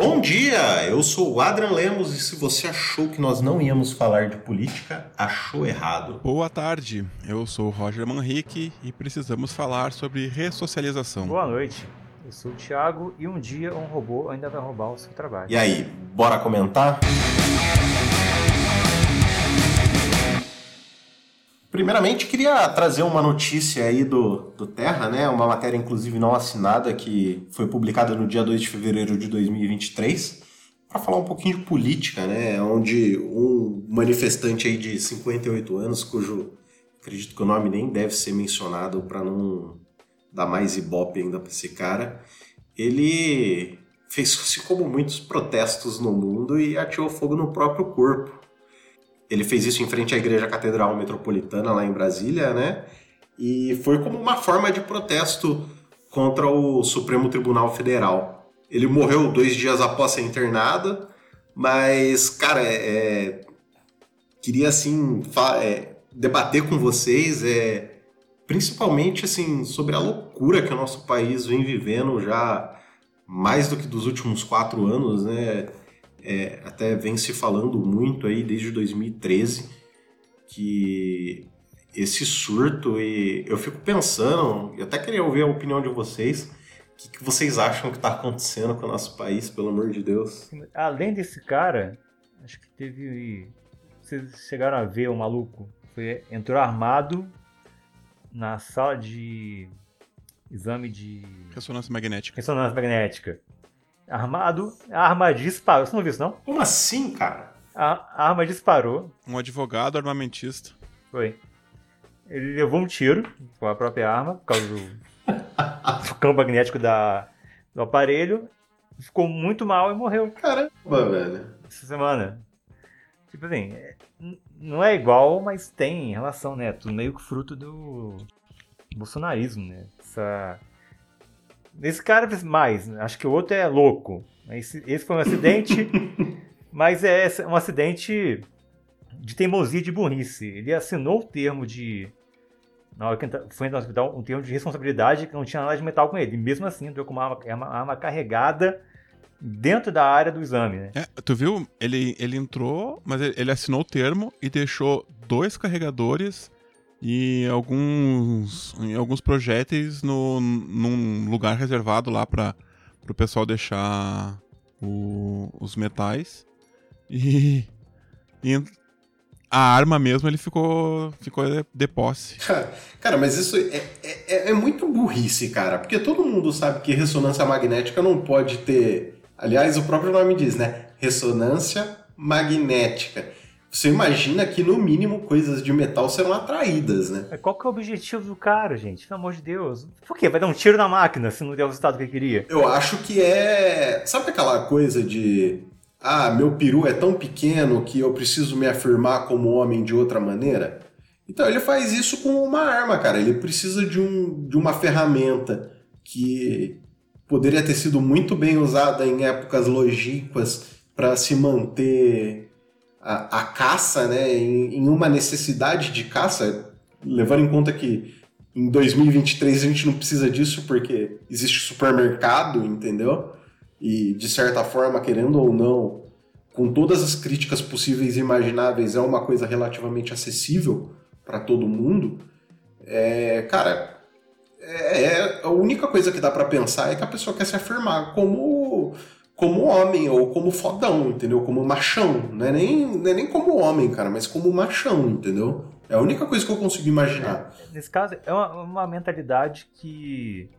Bom dia, eu sou o Adrian Lemos e se você achou que nós não íamos falar de política, achou errado. Boa tarde, eu sou o Roger Manrique e precisamos falar sobre ressocialização. Boa noite, eu sou o Thiago e um dia um robô ainda vai roubar o seu trabalho. E aí, bora comentar? Primeiramente, queria trazer uma notícia aí do, do Terra, né? Uma matéria, inclusive, não assinada, que foi publicada no dia 2 de fevereiro de 2023, para falar um pouquinho de política, né? Onde um manifestante aí de 58 anos, cujo acredito que o nome nem deve ser mencionado para não dar mais ibope ainda para esse cara, ele fez assim como muitos protestos no mundo e atirou fogo no próprio corpo. Ele fez isso em frente à Igreja Catedral Metropolitana, lá em Brasília, né? E foi como uma forma de protesto contra o Supremo Tribunal Federal. Ele morreu dois dias após ser internado, mas, cara, é, é queria, assim, é, debater com vocês, é, principalmente, assim, sobre a loucura que o nosso país vem vivendo já mais do que dos últimos quatro anos, né? É, até vem se falando muito aí desde 2013 que esse surto e eu fico pensando, eu até queria ouvir a opinião de vocês, o que, que vocês acham que está acontecendo com o nosso país, pelo amor de Deus? Além desse cara, acho que teve. Vocês chegaram a ver o maluco? Foi, entrou armado na sala de exame de. Ressonância magnética. Ressonância magnética armado, a arma disparou. Você não viu isso, não? Como assim, cara? A, a arma disparou. Um advogado armamentista. Foi. Ele levou um tiro com a própria arma, por causa do, do campo magnético da, do aparelho. Ficou muito mal e morreu. Caramba, velho. Essa semana. Tipo assim, não é igual, mas tem relação, né? Tudo meio que fruto do bolsonarismo, né? Essa esse cara fez mais, né? acho que o outro é louco. Esse, esse foi um acidente, mas é um acidente de teimosia de burrice. Ele assinou o termo de. Na hora que foi no hospital, um termo de responsabilidade que não tinha nada de metal com ele. E mesmo assim, entrou com uma arma, uma arma carregada dentro da área do exame, né? É, tu viu? Ele, ele entrou, mas ele, ele assinou o termo e deixou dois carregadores e alguns, em alguns projéteis no, num lugar reservado lá para o pessoal deixar o, os metais. E, e, a arma mesmo ele ficou, ficou de posse. Cara, mas isso é, é, é muito burrice, cara, porque todo mundo sabe que ressonância magnética não pode ter. Aliás, o próprio nome diz, né? Ressonância magnética você imagina que, no mínimo, coisas de metal serão atraídas, né? Qual que é o objetivo do cara, gente? Pelo amor de Deus. Por quê? Vai dar um tiro na máquina se não der o resultado que ele queria? Eu acho que é. Sabe aquela coisa de. Ah, meu peru é tão pequeno que eu preciso me afirmar como homem de outra maneira? Então ele faz isso com uma arma, cara. Ele precisa de, um, de uma ferramenta que poderia ter sido muito bem usada em épocas longínquas para se manter a, a caça, né, em, em, uma necessidade de caça, levando em conta que em 2023 a gente não precisa disso porque existe supermercado, entendeu? E de certa forma, querendo ou não, com todas as críticas possíveis e imagináveis, é uma coisa relativamente acessível para todo mundo. É, cara, é, é, a única coisa que dá para pensar é que a pessoa quer se afirmar como como homem ou como fodão, entendeu? Como machão. Não é nem, não é nem como homem, cara, mas como machão, entendeu? É a única coisa que eu consigo imaginar. É, nesse caso, é uma, uma, mentalidade que,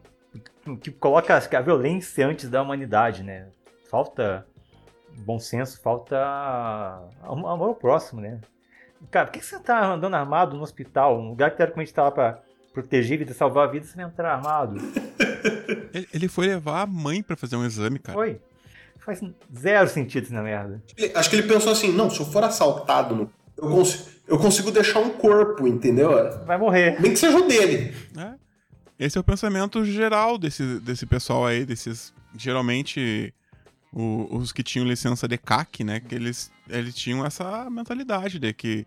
que coloca a violência antes da humanidade, né? Falta bom senso, falta amor ao próximo, né? Cara, por que você tá andando armado no hospital? Um lugar que teoricamente estava para proteger vida, salvar a vida, você vai entrar armado? Ele foi levar a mãe para fazer um exame, cara. Foi faz zero sentido na merda. Acho que ele pensou assim, não, se eu for assaltado, eu, consigo, eu consigo deixar um corpo, entendeu? Vai morrer. Nem que seja o dele. É. Esse é o pensamento geral desse, desse pessoal aí, desses. Geralmente, o, os que tinham licença de CAC, né? Que eles, eles tinham essa mentalidade de que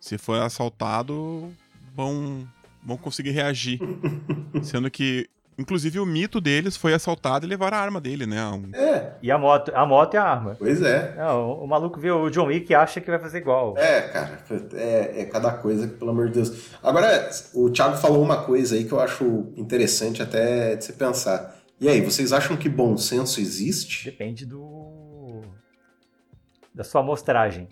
se for assaltado, vão, vão conseguir reagir. Sendo que Inclusive, o mito deles foi assaltado e levar a arma dele, né? Um... É. E a moto, a moto é a arma. Pois é. Não, o, o maluco vê o John Wick e acha que vai fazer igual. É, cara, é, é cada coisa que, pelo amor de Deus. Agora, o Thiago falou uma coisa aí que eu acho interessante até de você pensar. E aí, vocês acham que bom senso existe? Depende do. da sua amostragem.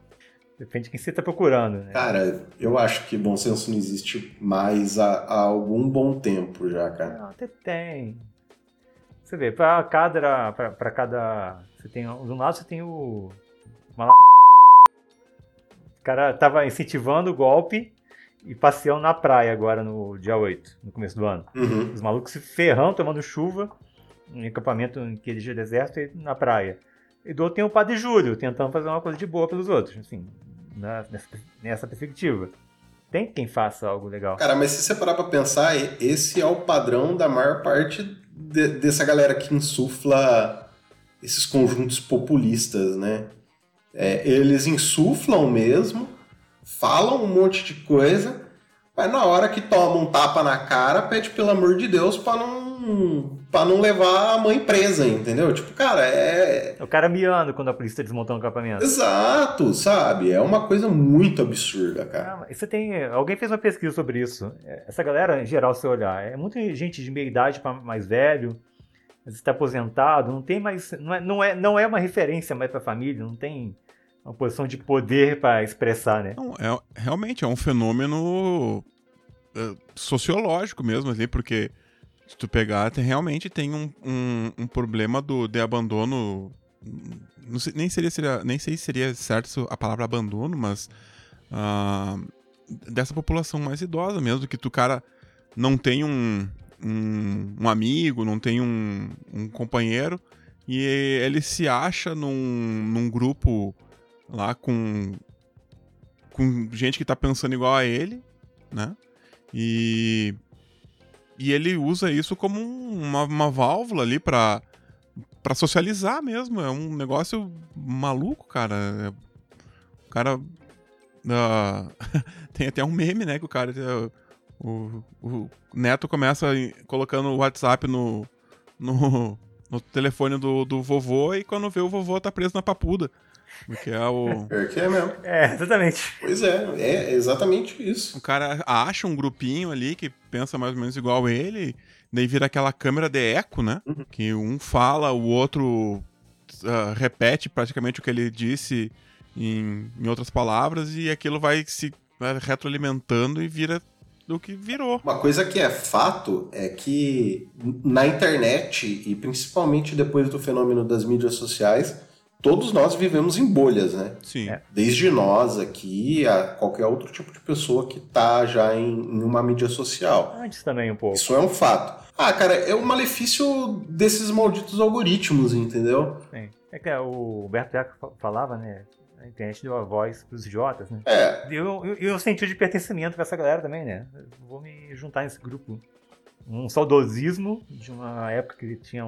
Depende de quem você está procurando. Né? Cara, eu acho que bom senso não existe mais há, há algum bom tempo já, cara. Não, até tem. Você vê, para cada. Pra cada. Você tem. Do lado você tem o. Uma... O cara tava incentivando o golpe e passeando na praia agora no dia 8, no começo do ano. Uhum. Os malucos se ferrando, tomando chuva, em acampamento em que de deserto e na praia. E do outro tem o Padre Júlio, tentando fazer uma coisa de boa pelos outros, assim, nessa, nessa perspectiva. Tem quem faça algo legal. Cara, mas se você parar pra pensar, esse é o padrão da maior parte de, dessa galera que insufla esses conjuntos populistas, né? É, eles insuflam mesmo, falam um monte de coisa, mas na hora que toma um tapa na cara, pede pelo amor de Deus pra não, pra não levar a mãe presa, entendeu? Tipo, cara, é. É o cara miando quando a polícia tá desmontando o acampamento. Exato, sabe? É uma coisa muito absurda, cara. Ah, você tem. Alguém fez uma pesquisa sobre isso. Essa galera, em geral, se olhar, é muita gente de meia idade para mais velho, está aposentado, não tem mais. Não é, não é, não é uma referência mais pra família, não tem uma posição de poder para expressar, né? Não, é, realmente é um fenômeno é, sociológico mesmo ali, porque se tu pegar, tem, realmente tem um, um, um problema do, de abandono. Sei, nem, seria, seria, nem sei se seria certo a palavra abandono, mas uh, dessa população mais idosa mesmo, que tu, cara, não tem um, um, um amigo, não tem um, um companheiro, e ele se acha num, num grupo lá com com gente que tá pensando igual a ele, né? E e ele usa isso como uma, uma válvula ali para para socializar mesmo. É um negócio maluco, cara. É, o cara uh, tem até um meme, né, que o cara o, o neto começa colocando o WhatsApp no, no, no telefone do, do vovô e quando vê o vovô tá preso na papuda. Porque é o. É que é mesmo. É, exatamente. Pois é, é exatamente isso. O cara acha um grupinho ali que pensa mais ou menos igual ele, daí vira aquela câmera de eco, né? Uhum. Que um fala, o outro uh, repete praticamente o que ele disse em, em outras palavras, e aquilo vai se vai retroalimentando e vira do que virou. Uma coisa que é fato é que na internet, e principalmente depois do fenômeno das mídias sociais, todos nós vivemos em bolhas, né? Sim. É. Desde nós aqui a qualquer outro tipo de pessoa que tá já em, em, uma mídia social. Antes também um pouco. Isso é um fato. Ah, cara, é o um malefício desses malditos algoritmos, entendeu? Sim. É que o Berto Jaco falava, né? A internet deu a voz pros idiotas, né? É. E eu, eu, eu senti de pertencimento com essa galera também, né? Eu vou me juntar nesse grupo. Um saudosismo de uma época que tinha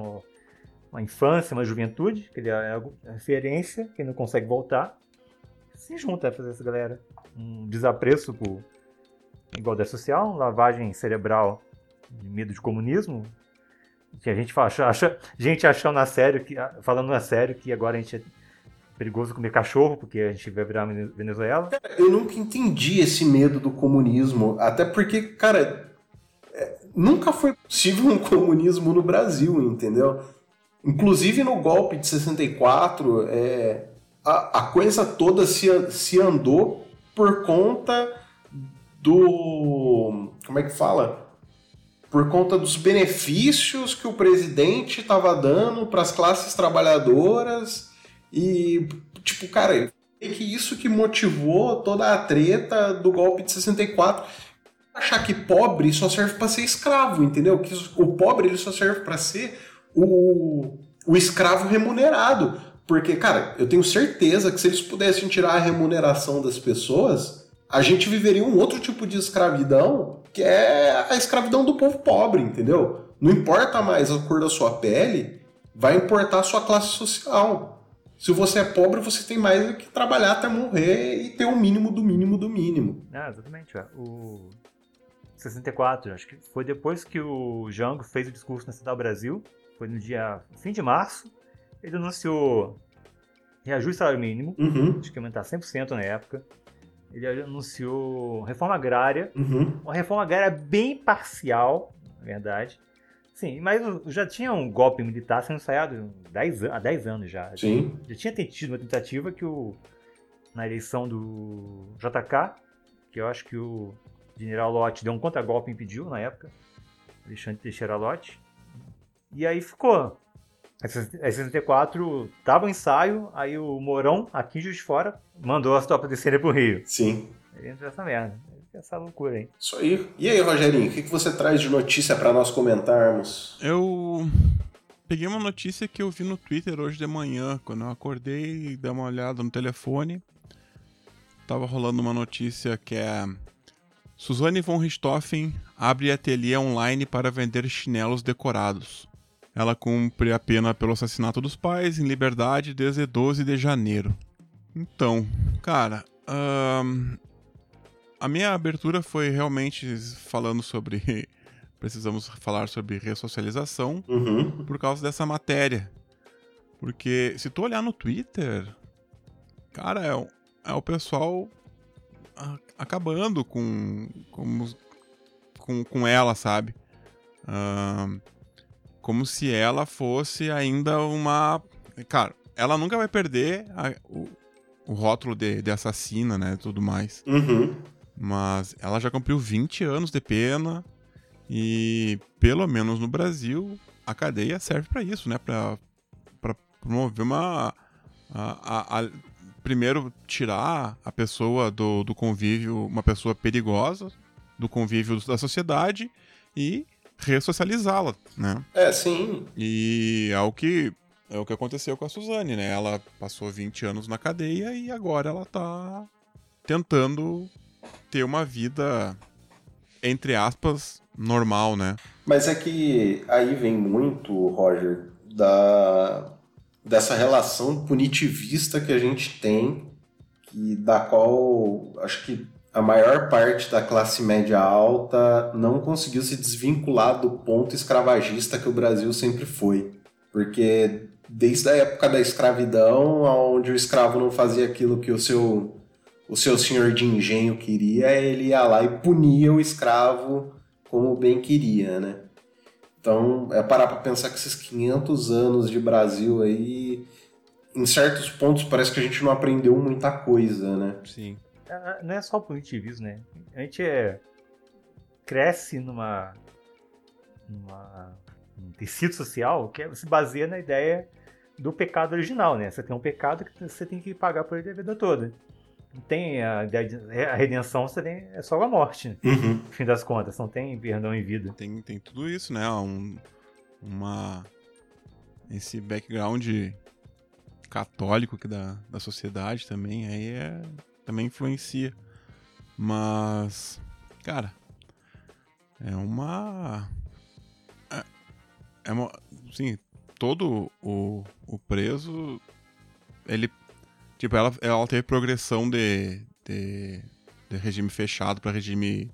uma infância, uma juventude, que ele é referência, que não consegue voltar, se junta a fazer essa galera. Um desapreço por igualdade social, lavagem cerebral de medo de comunismo, que a gente acha, acha gente achando a sério, que, falando a sério que agora a gente é perigoso comer cachorro porque a gente vai virar Venezuela. Eu nunca entendi esse medo do comunismo, até porque, cara, é, nunca foi possível um comunismo no Brasil, entendeu? Inclusive no golpe de 64, é, a, a coisa toda se, se andou por conta do. Como é que fala? Por conta dos benefícios que o presidente estava dando para as classes trabalhadoras. E, tipo, cara, é que isso que motivou toda a treta do golpe de 64 achar que pobre só serve para ser escravo, entendeu? Que o pobre ele só serve para ser o, o escravo remunerado. Porque, cara, eu tenho certeza que se eles pudessem tirar a remuneração das pessoas, a gente viveria um outro tipo de escravidão, que é a escravidão do povo pobre, entendeu? Não importa mais a cor da sua pele, vai importar a sua classe social. Se você é pobre, você tem mais que trabalhar até morrer e ter o um mínimo do mínimo do mínimo. Ah, exatamente. O... 64, acho que foi depois que o Jango fez o discurso na Cidade do Brasil, foi no dia fim de março, ele anunciou reajuste salário mínimo, Uhum. acho que aumentar 100% na época. Ele anunciou reforma agrária, Uhum. uma reforma agrária bem parcial, na verdade. Sim, mas já tinha um golpe militar sendo ensaiado 10 an- há 10 anos já. Sim. Já tinha tido uma tentativa que o na eleição do JK, que eu acho que o general Lott deu um contragolpe e impediu na época, Alexandre Teixeira Lott. E aí ficou. Em 64 tava o ensaio, aí o Mourão, aqui de Fora, mandou as tropas descerem pro Rio. Sim. Aí entrou essa merda. Essa loucura aí. Isso aí. E aí, Rogerinho, o que, que você traz de notícia para nós comentarmos? Eu peguei uma notícia que eu vi no Twitter hoje de manhã, quando eu acordei e dei uma olhada no telefone. Tava rolando uma notícia que é Suzane von Richthofen abre ateliê online para vender chinelos decorados. Ela cumpre a pena pelo assassinato dos pais em liberdade desde 12 de janeiro. Então, cara, a minha abertura foi realmente falando sobre precisamos falar sobre ressocialização Uhum. por causa dessa matéria. Porque se tu olhar no Twitter, cara, é, o- é o pessoal a- acabando com, com, com, com ela, sabe? Ahn, como se ela fosse ainda uma. Cara, ela nunca vai perder a- o, o rótulo de, de assassina, né? Tudo mais. Uhum. Mas ela já cumpriu 20 anos de pena e, pelo menos no Brasil, a cadeia serve pra isso, né? Pra, pra promover uma. a- a- a- primeiro, tirar a pessoa do, do convívio, uma pessoa perigosa, do convívio da sociedade e ressocializá-la, né? É, sim. E é o que é o que aconteceu com a Suzane, né? Ela passou 20 anos na cadeia e agora ela tá tentando ter uma vida entre aspas normal, né? Mas é que aí vem muito, Roger, da dessa relação punitivista que a gente tem, que da qual acho que a maior parte da classe média alta não conseguiu se desvincular do ponto escravagista que o Brasil sempre foi. Porque desde a época da escravidão, onde o escravo não fazia aquilo que o seu o seu senhor de engenho queria, ele ia lá e punia o escravo como bem queria, né? Então, é parar para pensar que esses 500 anos de Brasil aí, em certos pontos, parece que a gente não aprendeu muita coisa, né? Sim. Ah, Não é só o punitivismo, né? A gente é... cresce numa... numa um tecido social que se baseia na ideia do pecado original, né? Você tem um pecado que você tem que pagar por ele a vida toda. Não tem a de a redenção, você tem, é só a morte, né? Uhum. no fim das contas. Não tem perdão em vida. Tem, tem tudo isso, né? Um, uma esse background católico que da, da sociedade também aí é também influencia. Mas cara, é uma é, é uma sim, todo o, o preso ele tipo ela ela teve progressão de, de, de regime fechado para regime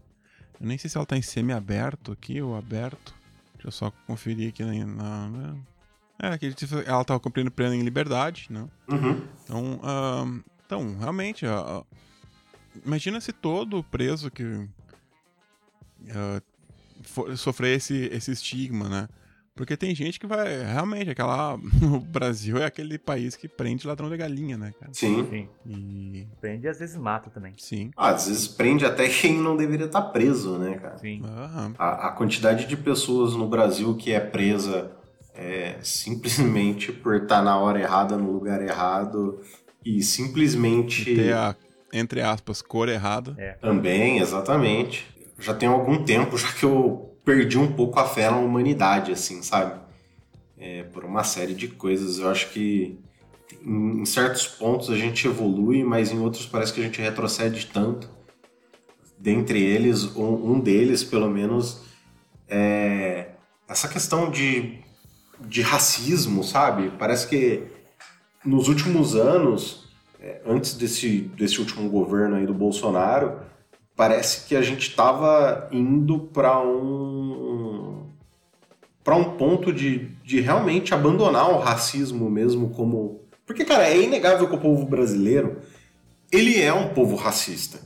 eu nem sei se ela tá em semi-aberto aqui ou aberto. Deixa eu só conferir aqui na. na- É, que ela tava cumprindo pena em liberdade, né? Uhum. Então, ahn, então realmente, imagina se todo preso que ah, for- sofrer esse, esse estigma, né? Porque tem gente que vai. Realmente, aquela. O Brasil é aquele país que prende ladrão de galinha, né, cara? Sim. Sim. E. Prende e às vezes mata também. Sim. Ah, às vezes prende até quem não deveria estar preso, né, cara? Sim. Aham. A, a quantidade de pessoas no Brasil que é presa é, simplesmente por estar na hora errada, no lugar errado e simplesmente. Ter a, entre aspas, cor errada. Também, exatamente. Já tem algum tempo já que eu perdi um pouco a fé na humanidade, assim, sabe? É, por uma série de coisas. Eu acho que em em certos pontos a gente evolui, mas em outros parece que a gente retrocede tanto. Dentre eles, um, um deles, pelo menos, é essa questão de, de racismo, sabe? Parece que nos últimos anos, é, antes desse, desse último governo aí do Bolsonaro, parece que a gente estava indo para um para um ponto de, de realmente abandonar o racismo mesmo como porque cara é inegável que o povo brasileiro ele é um povo racista.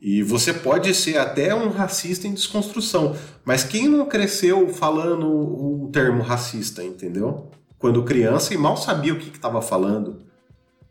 E você pode ser até um racista em desconstrução mas quem não cresceu falando um termo racista entendeu quando criança e mal sabia o que estava falando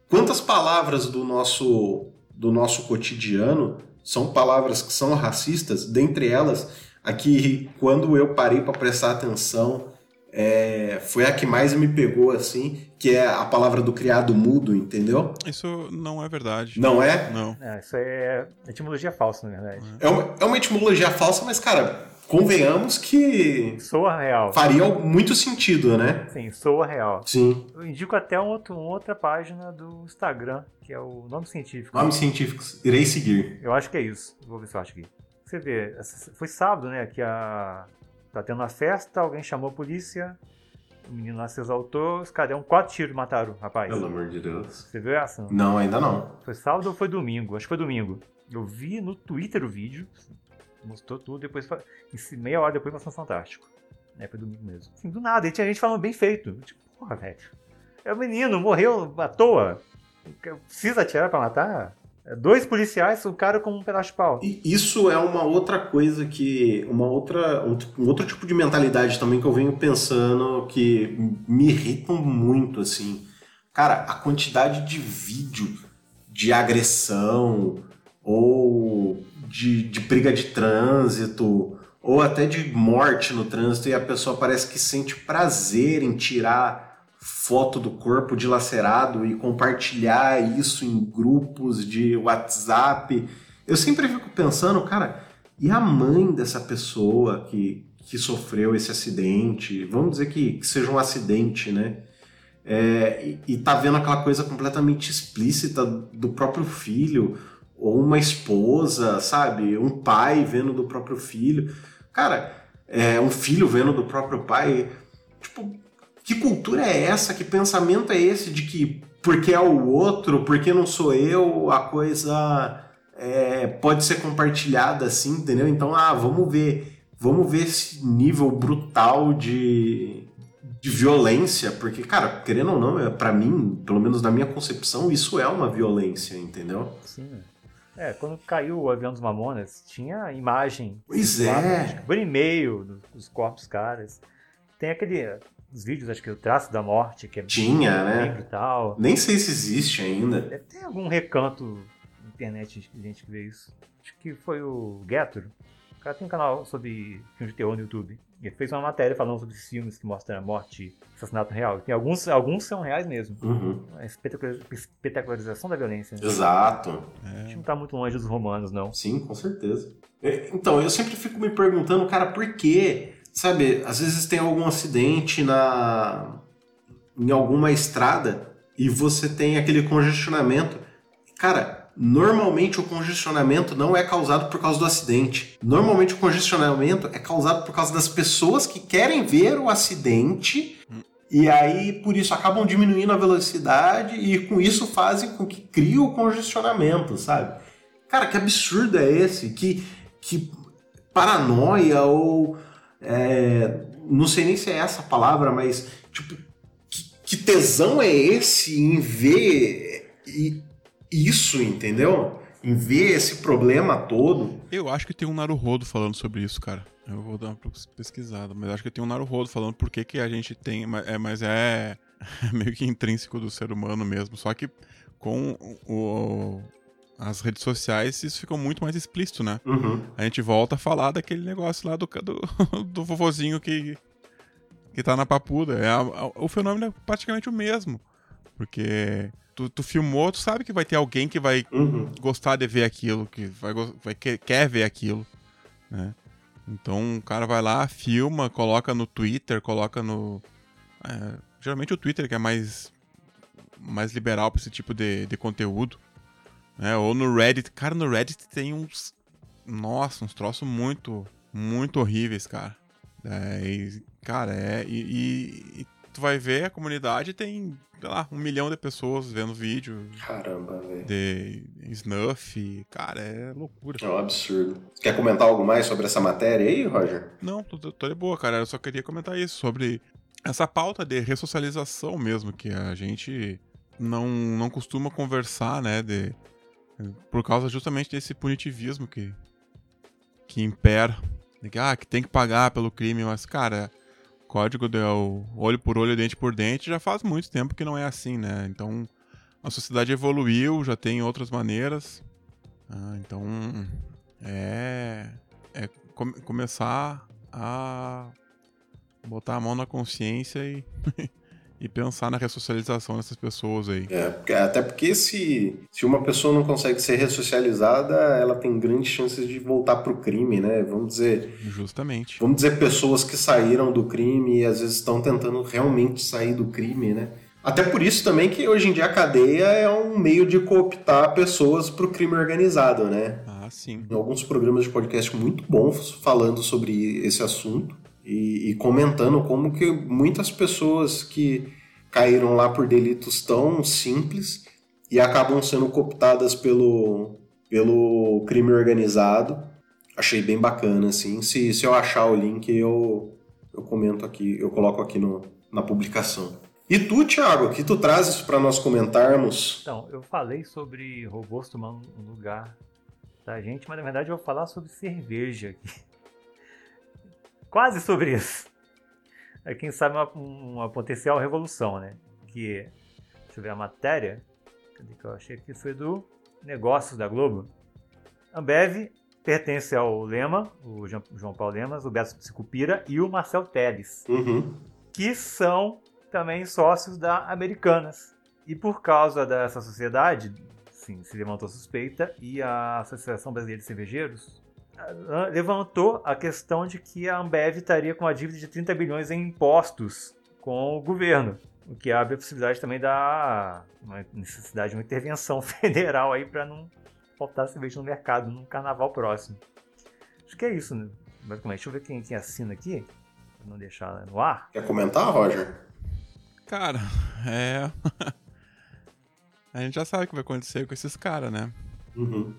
quantas palavras do nosso do nosso cotidiano são palavras que são racistas, dentre elas, aqui quando eu parei para prestar atenção, é, foi a que mais me pegou assim, que é a palavra do criado mudo, entendeu? Isso não é verdade. Não é? Não. É, isso é etimologia falsa, na verdade. É uma, é uma etimologia falsa, mas, cara, convenhamos que Soa real. faria muito sentido, né? Sim, soa real. Sim. Eu indico até um outro, uma outra página do Instagram, que é o nome científico. Nomes científicos, irei seguir. Eu acho que é isso. Vou ver se eu acho aqui. Você vê, foi sábado, né? Que a. Tá tendo uma festa, alguém chamou a polícia, o menino lá se exaltou, os caras deram quatro tiros e mataram o rapaz. Pelo amor de Deus. Você viu essa? Não, ainda não. Foi sábado ou foi domingo? Acho que foi domingo. Eu vi no Twitter o vídeo, mostrou tudo, depois em meia hora depois passou no Fantástico. É, foi domingo mesmo. Assim, do nada, e tinha gente falando bem feito. Tipo, porra, velho. É o menino, morreu à toa. Precisa atirar pra matar? É, Dois policiais, o cara com um pedaço de pau. E isso é uma outra coisa que. Uma outra, um, um outro tipo de mentalidade também que eu venho pensando que me irritam muito, assim. Cara, a quantidade de vídeo de agressão ou de, de briga de trânsito ou até de morte no trânsito e a pessoa parece que sente prazer em tirar foto do corpo dilacerado e compartilhar isso em grupos de WhatsApp. Eu sempre fico pensando, cara, e a mãe dessa pessoa que, que sofreu esse acidente? Vamos dizer que, que seja um acidente, né? É, e, e tá vendo aquela coisa completamente explícita do próprio filho, ou uma esposa, sabe? Um pai vendo do próprio filho. Cara, é, um filho vendo do próprio pai. Tipo, que cultura é essa? Que pensamento é esse de que porque é o outro, porque não sou eu, a coisa é, pode ser compartilhada assim, entendeu? Então, ah, vamos ver, vamos ver esse nível brutal de, de violência, porque, cara, querendo ou não, é, para mim, pelo menos na minha concepção, isso é uma violência, entendeu? Sim. É, quando caiu o avião dos Mamonas, tinha imagem. Pois é. Por e-mail dos, corpos caras. Tem aquele. Os vídeos, acho que o traço da morte, que é Tinha, né? brutal. Nem sei se existe ainda. Deve ter algum recanto na internet de gente que vê isso. Acho que foi o Gator. O cara tem um canal sobre filmes de terror no YouTube. E ele fez uma matéria falando sobre filmes que mostram a morte e assassinato real. Tem alguns, alguns são reais mesmo. Uhum. A espetacular- espetacularização da violência. Né? Exato. A gente não tá muito longe dos romanos, não. Sim, com certeza. É, Então, eu sempre fico me perguntando, cara, por quê? Sabe, às vezes tem algum acidente na em alguma estrada e você tem aquele congestionamento. Cara, normalmente o congestionamento não é causado por causa do acidente. Normalmente o congestionamento é causado por causa das pessoas que querem ver o acidente e aí por isso acabam diminuindo a velocidade e com isso fazem com que crie o congestionamento, sabe? Cara, que absurdo é esse? Que, que paranoia ou. é, não sei nem se é essa a palavra, mas. Tipo, que, que tesão é esse em ver i- isso, entendeu? Em ver esse problema todo. Eu acho que tem um Naruhodo falando sobre isso, cara. Eu vou dar uma pesquisada, mas acho que tem um Naruhodo falando por que, que a gente tem. É, mas é meio que intrínseco do ser humano mesmo. Só que com o, as redes sociais isso fica muito mais explícito, né? Uhum. A gente volta a falar daquele negócio lá do, do, do vovozinho que, que tá na papuda. É a- a- o fenômeno é praticamente o mesmo. Porque tu, tu filmou, tu sabe que vai ter alguém que vai Uhum. gostar de ver aquilo, que vai, vai que- quer ver aquilo, né? Então o cara vai lá, filma, coloca no Twitter, coloca no. é, geralmente o Twitter que é mais mais liberal pra esse tipo de, de conteúdo, né? Ou no Reddit, cara, no Reddit tem uns, nossa, uns troços muito, muito horríveis, cara. É, e, cara, é e- e tu vai ver a comunidade tem, sei lá, um milhão de pessoas vendo vídeo. Caramba, velho. De snuff, cara, é loucura. É um absurdo. Quer comentar algo mais sobre essa matéria aí, Roger? Não, tô, tô de boa, cara. Eu só queria comentar isso, sobre essa pauta de ressocialização mesmo, que a gente não, não costuma conversar, né, de, por causa justamente desse punitivismo que, que impera. Ah, que tem que pagar pelo crime, mas, cara, código do olho por olho, dente por dente, já faz muito tempo que não é assim, né? Então, a sociedade evoluiu, já tem outras maneiras. Ah, então, é, é com, começar a botar a mão na consciência e, e pensar na ressocialização dessas pessoas aí. É, até porque se, se uma pessoa não consegue ser ressocializada, ela tem grandes chances de voltar pro crime, né? Vamos dizer. Justamente. Vamos dizer pessoas que saíram do crime e às vezes estão tentando realmente sair do crime, né? Até por isso também que hoje em dia a cadeia é um meio de cooptar pessoas pro crime organizado, né? Ah, sim. Em alguns programas de podcast muito bons falando sobre esse assunto e, e, comentando como que muitas pessoas que caíram lá por delitos tão simples e acabam sendo cooptadas pelo, pelo crime organizado. Achei bem bacana, assim. Se, se eu achar o link, eu, eu comento aqui, eu coloco aqui no, na publicação. E tu, Thiago, o que tu trazes para nós comentarmos? Então, eu falei sobre robôs tomando um lugar da gente, mas na verdade eu vou falar sobre cerveja aqui quase sobre isso. É, quem sabe uma, uma potencial revolução, né? Que, deixa eu ver a matéria, cadê que eu achei que foi do Negócios da Globo. Ambev pertence ao Lema, o João Paulo Lemas, o Beto Sicupira e o Marcel Teles, uhum. que são também sócios da Americanas. E por causa dessa sociedade, sim, se levantou suspeita e a Associação Brasileira de Cervejeiros levantou a questão de que a Ambev estaria com uma dívida de 30 bilhões em impostos com o governo, o que abre a possibilidade também da necessidade de uma intervenção federal aí para não faltar cerveja no mercado no carnaval próximo. Acho que é isso, né? Basicamente. Deixa eu ver quem, quem assina aqui, para não deixar no ar. Quer comentar, Roger? Cara, é. a gente já sabe o que vai acontecer com esses caras, né? Uhum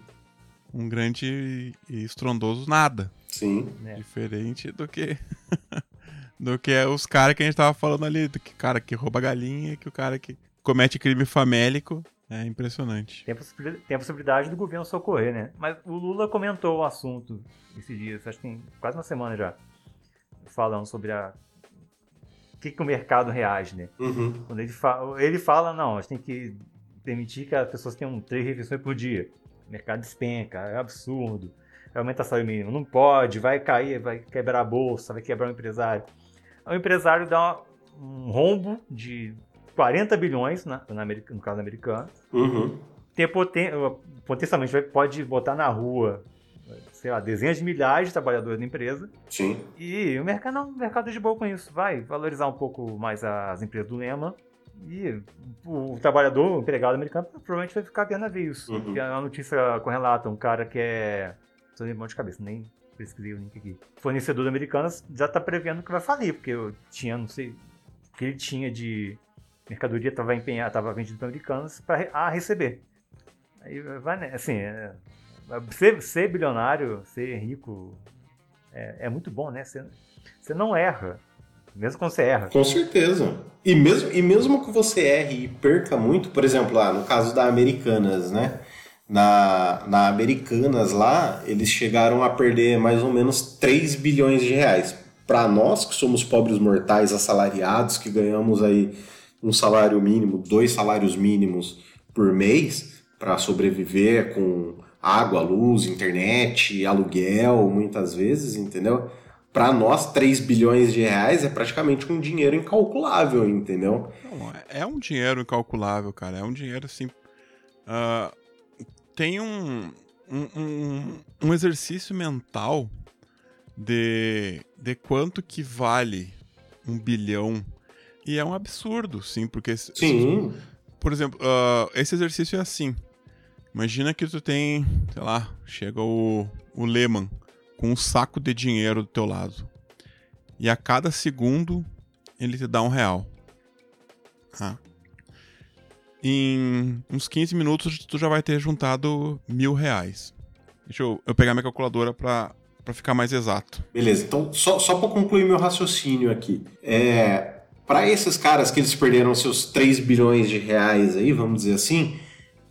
um grande e estrondoso nada. Sim. É. Diferente do que do que os caras que a gente tava falando ali, do que cara que rouba galinha, que o cara que comete crime famélico. É impressionante. Tem a, possibilidade, tem a possibilidade do governo socorrer, né? Mas o Lula comentou o assunto esses dias, acho que tem quase uma semana já, falando sobre a o que, que o mercado reage, né? Uhum. Quando ele fala, ele fala, não, a gente tem que permitir que as pessoas tenham três refeições por dia mercado despenca, é absurdo. Vai aumentar o salário mínimo. Não pode, vai cair, vai quebrar a bolsa, vai quebrar o empresário. O empresário dá um rombo de 40 bilhões, na, na no caso americano. Uhum. Tem poten, potencialmente pode botar na rua, sei lá, dezenas de milhares de trabalhadores da empresa. Sim. E o mercado não, o mercado é de boa com isso. Vai valorizar um pouco mais as empresas do Lema e o trabalhador, o empregado americano, provavelmente vai ficar vendo navios. Uhum. A notícia correlata, um cara que é. Tô lembrando de cabeça, nem pesquisei o link aqui. Fornecedor americano já está prevendo que vai falir, porque eu tinha, não sei, o que ele tinha de mercadoria estava empenhado, estava vendido para americanos para receber. Aí vai, né? Assim, é, ser, ser, bilionário, ser rico, é, é muito bom, né? Você, você não erra. Mesmo quando você erra. Com certeza. E mesmo, e mesmo que você erre e perca muito, por exemplo, lá no caso da Americanas, né? Na, na Americanas lá, eles chegaram a perder mais ou menos 3 bilhões de reais. Para nós, que somos pobres mortais assalariados, que ganhamos aí um salário mínimo, dois salários mínimos por mês para sobreviver com água, luz, internet, aluguel, muitas vezes, entendeu? Para nós, 3 bilhões de reais é praticamente um dinheiro incalculável, entendeu? Não, é, é um dinheiro incalculável, cara. É um dinheiro assim. Uh, tem um, um, um, um, exercício mental de, de quanto que vale um bilhão. E é um absurdo, sim, porque. Sim. Por exemplo, uh, esse exercício é assim. Imagina que tu tem, sei lá, chega o, o Lehman com um saco de dinheiro do teu lado. E a cada segundo ele te dá um real. Ah. Em uns 15 minutos tu já vai ter juntado mil reais. Deixa eu, eu pegar minha calculadora pra, pra ficar mais exato. Beleza, então só, só pra concluir meu raciocínio aqui. É, para esses caras que eles perderam seus 3 bilhões de reais aí, vamos dizer assim,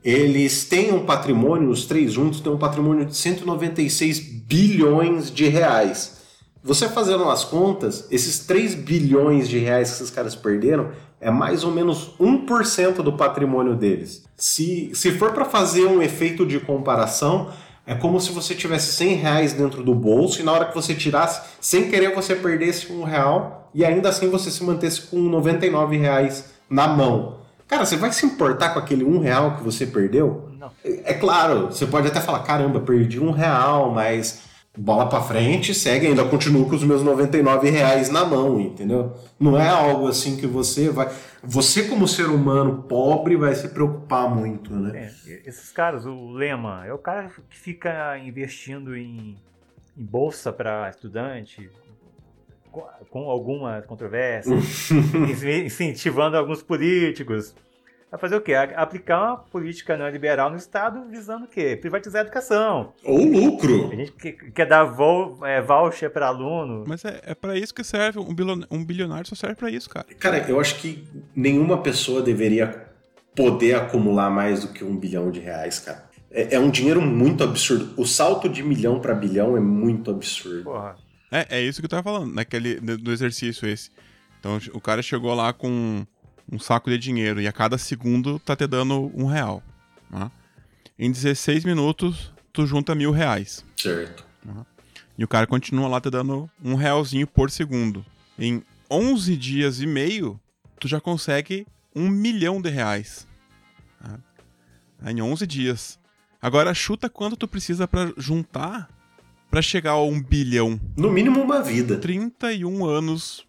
eles têm um patrimônio, os três juntos têm um patrimônio de 196 bilhões de reais. Você fazendo as contas, esses 3 bilhões de reais que esses caras perderam é mais ou menos 1% do patrimônio deles. Se, se for para fazer um efeito de comparação, é como se você tivesse 100 reais dentro do bolso e na hora que você tirasse, sem querer você perdesse um real e ainda assim você se mantesse com 99 reais na mão. Cara, você vai se importar com aquele um real que você perdeu? Não. É claro, você pode até falar, caramba, perdi um real, mas bola para frente, segue, ainda continuo com os meus 99 reais na mão, entendeu? Não é algo assim que você vai. Você, como ser humano pobre, vai se preocupar muito, né? É, esses caras, o Lema, é o cara que fica investindo em, em bolsa para estudante, com, com alguma controvérsia, incentivando alguns políticos. Vai fazer o quê? Aplicar uma política neoliberal no Estado visando o quê? Privatizar a educação. Ou lucro. A gente quer dar vol, é, voucher para aluno. Mas é, é para isso que serve. Um bilionário, um bilionário só serve para isso, cara. Cara, eu acho que nenhuma pessoa deveria poder acumular mais do que um bilhão de reais, cara. É, é um dinheiro muito absurdo. O salto de milhão para bilhão é muito absurdo. Porra. É, é isso que eu tava falando, naquele, do exercício esse. Então o cara chegou lá com um saco de dinheiro e a cada segundo tá te dando um real. Né? Em 16 minutos, tu junta mil reais. Certo. Né? E o cara continua lá te dando um realzinho por segundo. Em 11 dias e meio, tu já consegue um milhão de reais. Né? Em 11 dias. Agora chuta quanto tu precisa para juntar para chegar a um bilhão. No mínimo uma vida. 31 anos.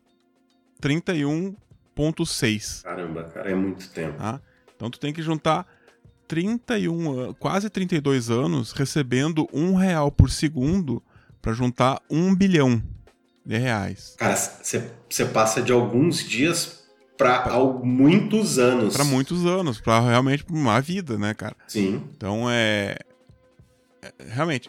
31,6. Caramba, cara, é muito tempo. Tá? Então tu tem que juntar 31, quase 32 anos recebendo um real por segundo para juntar um bilhão de reais. Cara, você passa de alguns dias para muitos anos. Para muitos anos, para realmente uma vida, né, cara? Sim. Então é, é realmente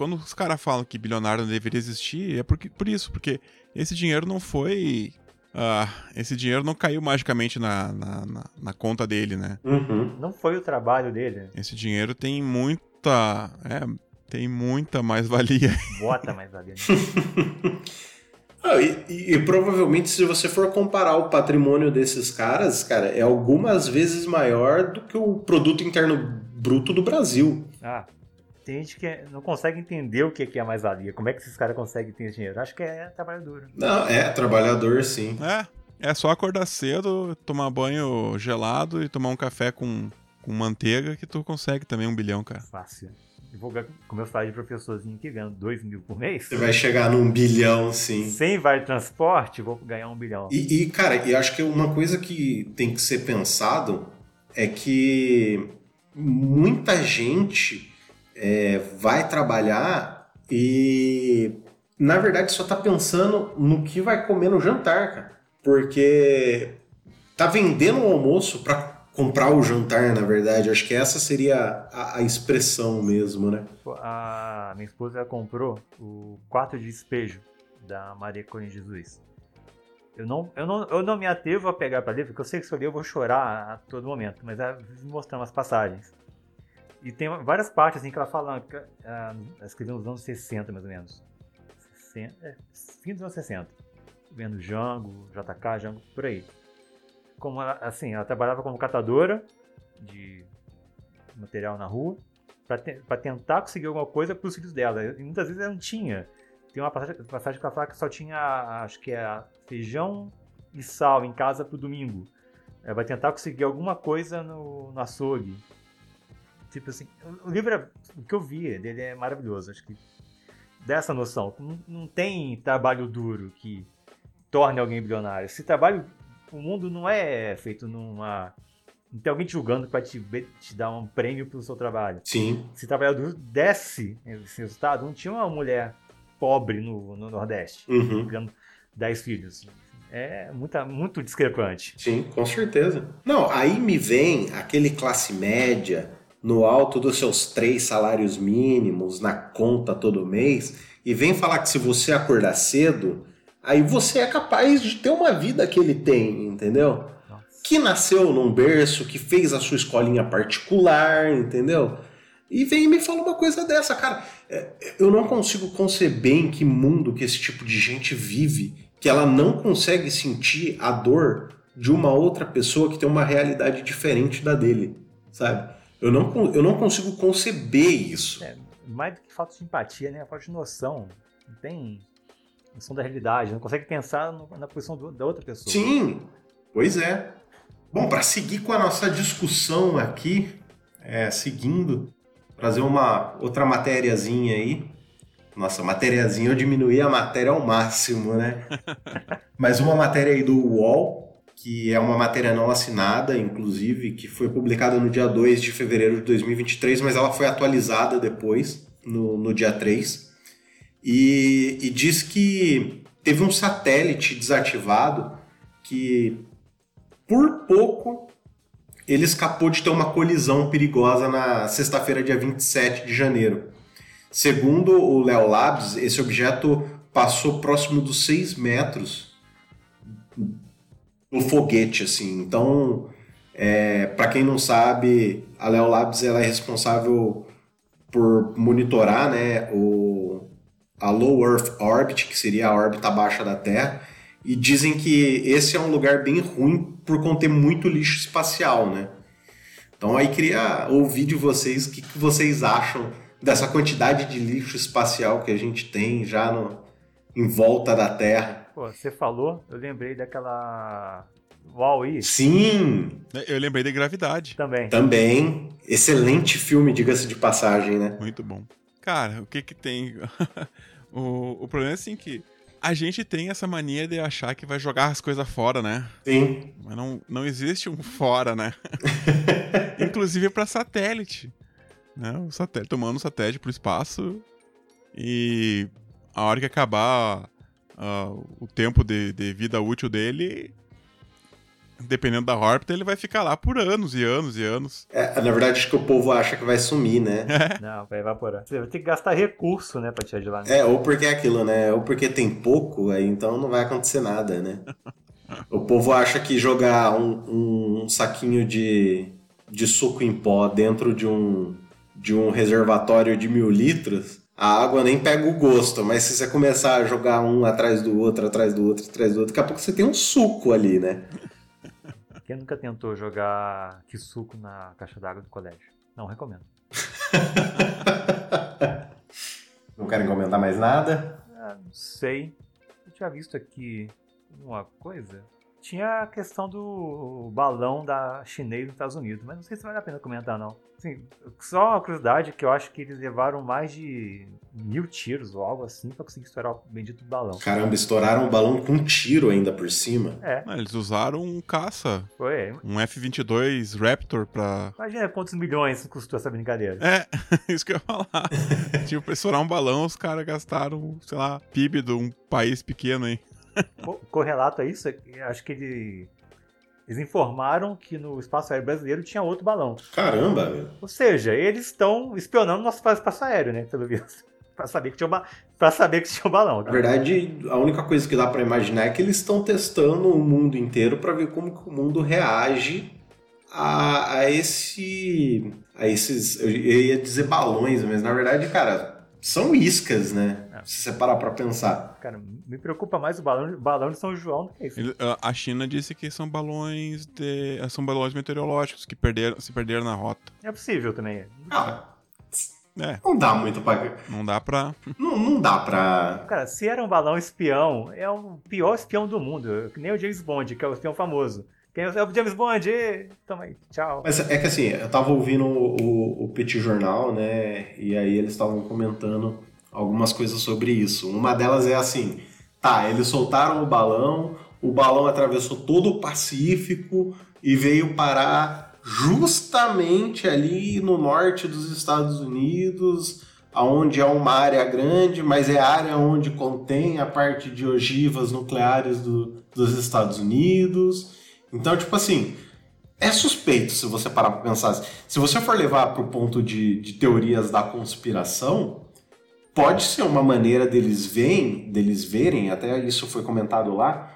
quando os caras falam que bilionário não deveria existir, é porque, por isso, porque esse dinheiro não foi. Uh, esse dinheiro não caiu magicamente na, na, na, na conta dele, né? Uhum. Não foi o trabalho dele. Esse dinheiro tem muita. É, tem muita mais-valia. Bota mais-valia. Né? ah, e, e, e, provavelmente, se você for comparar o patrimônio desses caras, cara, é algumas vezes maior do que o produto interno bruto do Brasil. Ah, tem gente que não consegue entender o que é mais-valia. Como é que esses caras conseguem ter dinheiro? Acho que é trabalhador. Não, é trabalhador, sim. É, é só acordar cedo, tomar banho gelado e tomar um café com, com manteiga que tu consegue também um bilhão, cara. Fácil. Eu vou com meu salário de professorzinho aqui, ganhando 2 mil por mês. Você vai chegar num bilhão, sim. Sem vale transporte, vou ganhar um bilhão. E, e, cara, e acho que uma coisa que tem que ser pensado é que muita gente é, vai trabalhar e na verdade só tá pensando no que vai comer no jantar, cara. Porque tá vendendo o almoço para comprar o jantar, na verdade. Acho que essa seria a, a expressão mesmo, né? A minha esposa comprou o quarto de despejo da Maria Corina Jesus. Eu não, eu, não, eu não me atrevo a pegar para ler, porque eu sei que se eu ler eu vou chorar a todo momento, mas ela mostrar umas passagens. E tem várias partes assim que ela fala, ah, ela escreveu nos anos 60 mais ou menos. 60, é, fim dos anos 60. Vendo Django, JK, Django, por aí. Como ela, assim, ela trabalhava como catadora de material na rua para te, tentar conseguir alguma coisa para os filhos dela. E muitas vezes ela não tinha. Tem uma passagem, passagem que ela fala que só tinha, acho que é feijão e sal em casa para domingo. Ela vai tentar conseguir alguma coisa no, no açougue Tipo assim, o livro, é, o que eu vi dele é maravilhoso. Acho que dessa noção. Não, não tem trabalho duro que torne alguém bilionário. Esse trabalho, o mundo não é feito numa. Não tem alguém te julgando para te, te dar um prêmio pelo seu trabalho. Sim. Se trabalhador desce esse resultado, não tinha uma mulher pobre no, no Nordeste, uhum. criando 10 filhos. é muita, muito discrepante. Sim, com certeza. Não, aí me vem aquele classe média no alto dos seus três salários mínimos, na conta todo mês, e vem falar que se você acordar cedo, aí você é capaz de ter uma vida que ele tem, entendeu? Nossa. Que nasceu num berço, que fez a sua escolinha particular, entendeu? E vem e me fala uma coisa dessa, cara. é, Eu não consigo conceber em que mundo que esse tipo de gente vive, que ela não consegue sentir a dor de uma outra pessoa que tem uma realidade diferente da dele, sabe? Eu não, eu não consigo conceber isso. É, mais do que falta de empatia, né? Falta de noção. Não tem noção da realidade, não consegue pensar no- na posição do- da outra pessoa. Sim, pois é. Bom, para seguir com a nossa discussão aqui, é, seguindo, trazer uma outra matériazinha aí. Nossa, matériazinha, eu diminuí a matéria ao máximo, né? Mas uma matéria aí do UOL, que é uma matéria não assinada, inclusive, que foi publicada no dia 2 de fevereiro de 2023, mas ela foi atualizada depois, no, no dia 3. E, e diz que teve um satélite desativado que, por pouco, ele escapou de ter uma colisão perigosa na sexta-feira, dia 27 de janeiro. Segundo o Leo Labs, esse objeto passou próximo dos 6 metros no foguete, assim. Então, é, para quem não sabe, a Leo Labs ela é responsável por monitorar né, o, a Low Earth Orbit, que seria a órbita baixa da Terra, e dizem que esse é um lugar bem ruim por conter muito lixo espacial, né? Então aí queria ouvir de vocês o que, que vocês acham dessa quantidade de lixo espacial que a gente tem já no, em volta da Terra. Pô, você falou, eu lembrei daquela Wall-E Sim, Eu lembrei de gravidade. também. também. Excelente filme, diga-se de passagem, né? Muito bom. Cara, o que que tem? o, o problema é assim que a gente tem essa mania de achar que vai jogar as coisas fora, né? Sim. Mas não, não existe um fora, né? Inclusive para satélite. Né? O satélite, tomando o satélite pro espaço e a hora que acabar ah, o tempo de, de vida útil dele, dependendo da órbita, ele vai ficar lá por anos e anos e anos. É, na verdade, acho que o povo acha que vai sumir, né? Não, vai evaporar. Você vai ter que gastar recurso, né, pra tirar de lá. É, ou porque é aquilo, né? Ou porque tem pouco, aí então não vai acontecer nada, né? O povo acha que jogar um, um saquinho de, de suco em pó dentro de um, de um reservatório de mil litros, a água nem pega o gosto, mas se você começar a jogar um atrás do outro, atrás do outro, atrás do outro, daqui a pouco você tem um suco ali, né? Quem nunca tentou jogar que suco na caixa d'água do colégio? Não recomendo. Não querem comentar mais nada? Ah, não sei. Eu tinha visto aqui uma coisa. Tinha a questão do balão da chinês nos Estados Unidos, mas não sei se vale a pena comentar, não. Assim, só uma curiosidade que eu acho que eles levaram mais de mil tiros ou algo assim pra conseguir estourar o bendito balão. Caramba, estouraram o balão com um tiro ainda por cima. É, Ah, Eles usaram um caça, foi. um F-22 Raptor pra. Imagina quantos milhões custou essa brincadeira. É, isso que eu ia falar. tipo, pra estourar um balão, os caras gastaram, sei lá, PIB de um país pequeno, hein? Co- correlato a isso, é acho que ele- eles informaram que no espaço aéreo brasileiro tinha outro balão. Caramba, meu. Ou seja, eles estão espionando nosso espaço aéreo, né? Pelo visto. Pra saber que tinha um, ba... pra saber que tinha um balão. Na verdade, a única coisa que dá pra imaginar é que eles estão testando o mundo inteiro pra ver como que o mundo reage a, a esse a esses eu ia dizer balões, mas na verdade, cara, são iscas, né? É. Se você parar pra pensar. Cara, me preocupa mais o balão, balão de São João do que isso. Ele- a- China disse que são balões de. são balões meteorológicos que perderam, se perderam na rota. É possível também. Ah, É, não dá muito pra. não dá pra. Não, não dá pra. Cara, se era um balão espião, é o pior espião do mundo. Que nem o James Bond, que é o espião famoso. Quem é o James Bond? Ê, Toma aí, tchau. Mas é que assim, eu tava ouvindo o, o, o Petit Jornal, né? E aí eles estavam comentando algumas coisas sobre isso. Uma delas é assim: tá, eles soltaram o balão, o balão atravessou todo o Pacífico e veio parar justamente ali no norte dos Estados Unidos, aonde é uma área grande, mas é área onde contém a parte de ogivas nucleares do, dos Estados Unidos. Então, tipo assim, é suspeito se você parar para pensar. Se você for levar para o ponto de, de teorias da conspiração, pode ser uma maneira deles verem, deles verem, até isso foi comentado lá,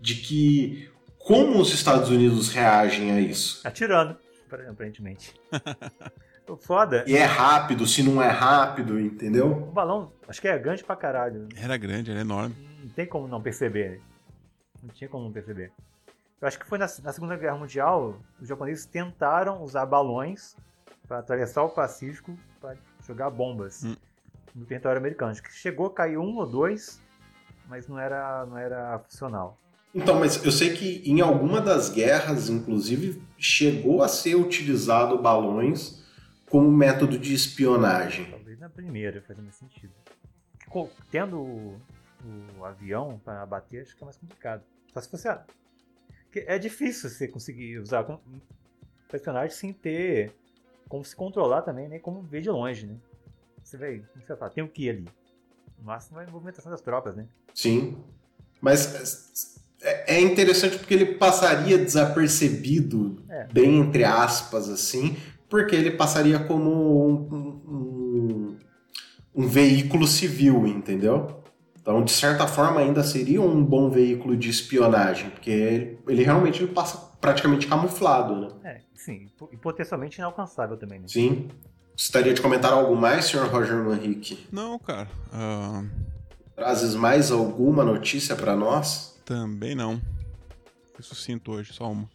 de que como os Estados Unidos reagem a isso. Atirando, aparentemente. O foda. E é rápido, se não é rápido, entendeu? O balão, acho que é grande pra caralho. né? Era grande, era enorme. Não tem como não perceber. né? Não tinha como não perceber. Eu acho que foi na, na Segunda Guerra Mundial, os japoneses tentaram usar balões para atravessar o Pacífico para jogar bombas Hum. No território americano. Acho que chegou a cair um ou dois, mas não era, não era funcional. Então, mas eu sei que em alguma das guerras, inclusive, chegou a ser utilizado balões como método de espionagem. Talvez na primeira faz mais sentido. Tendo o, o avião para abater, acho que é mais complicado. Só se você. É difícil você conseguir usar personagem sem ter como se controlar também, nem como ver de longe, né? Você vai, como você fala, tem o que ali? No máximo é a movimentação das tropas, né? Sim. Mas é é interessante porque ele passaria desapercebido, É. bem entre aspas, assim, porque ele passaria como um, um- um veículo civil, entendeu? Então, de certa forma, ainda seria um bom veículo de espionagem, porque ele, ele realmente ele passa praticamente camuflado, né? É, sim, e potencialmente inalcançável também, né? Sim. Gostaria de comentar algo mais, senhor Roger Manrique? Não, cara. ah, Trazes mais alguma notícia para nós? também não. Fui sucinto hoje, só uma.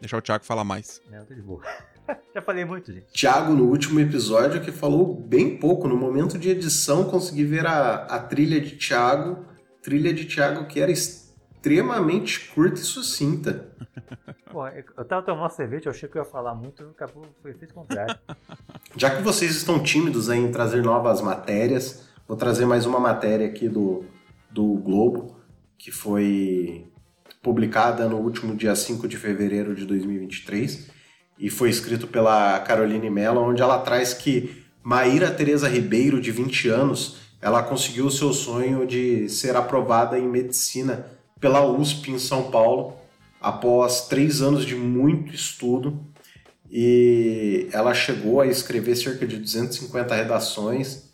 Deixar o Thiago falar mais. Não, eu tô de boa. Já falei muito, gente. Tiago, no último episódio, que falou bem pouco. No momento de edição, consegui ver a, a trilha de Tiago. Trilha de Tiago que era extremamente curta e sucinta. Pô, eu tava tomando cerveja, eu achei que eu ia falar muito, acabou, foi feito o contrário. Já que vocês estão tímidos em trazer novas matérias, vou trazer mais uma matéria aqui do, do Globo, que foi publicada no último dia 5 de fevereiro de 2023 e foi escrito pela Caroline Mello, onde ela traz que Maíra Tereza Ribeiro, de 20 anos, ela conseguiu o seu sonho de ser aprovada em medicina pela USP em São Paulo, após três anos de muito estudo e ela chegou a escrever cerca de 250 redações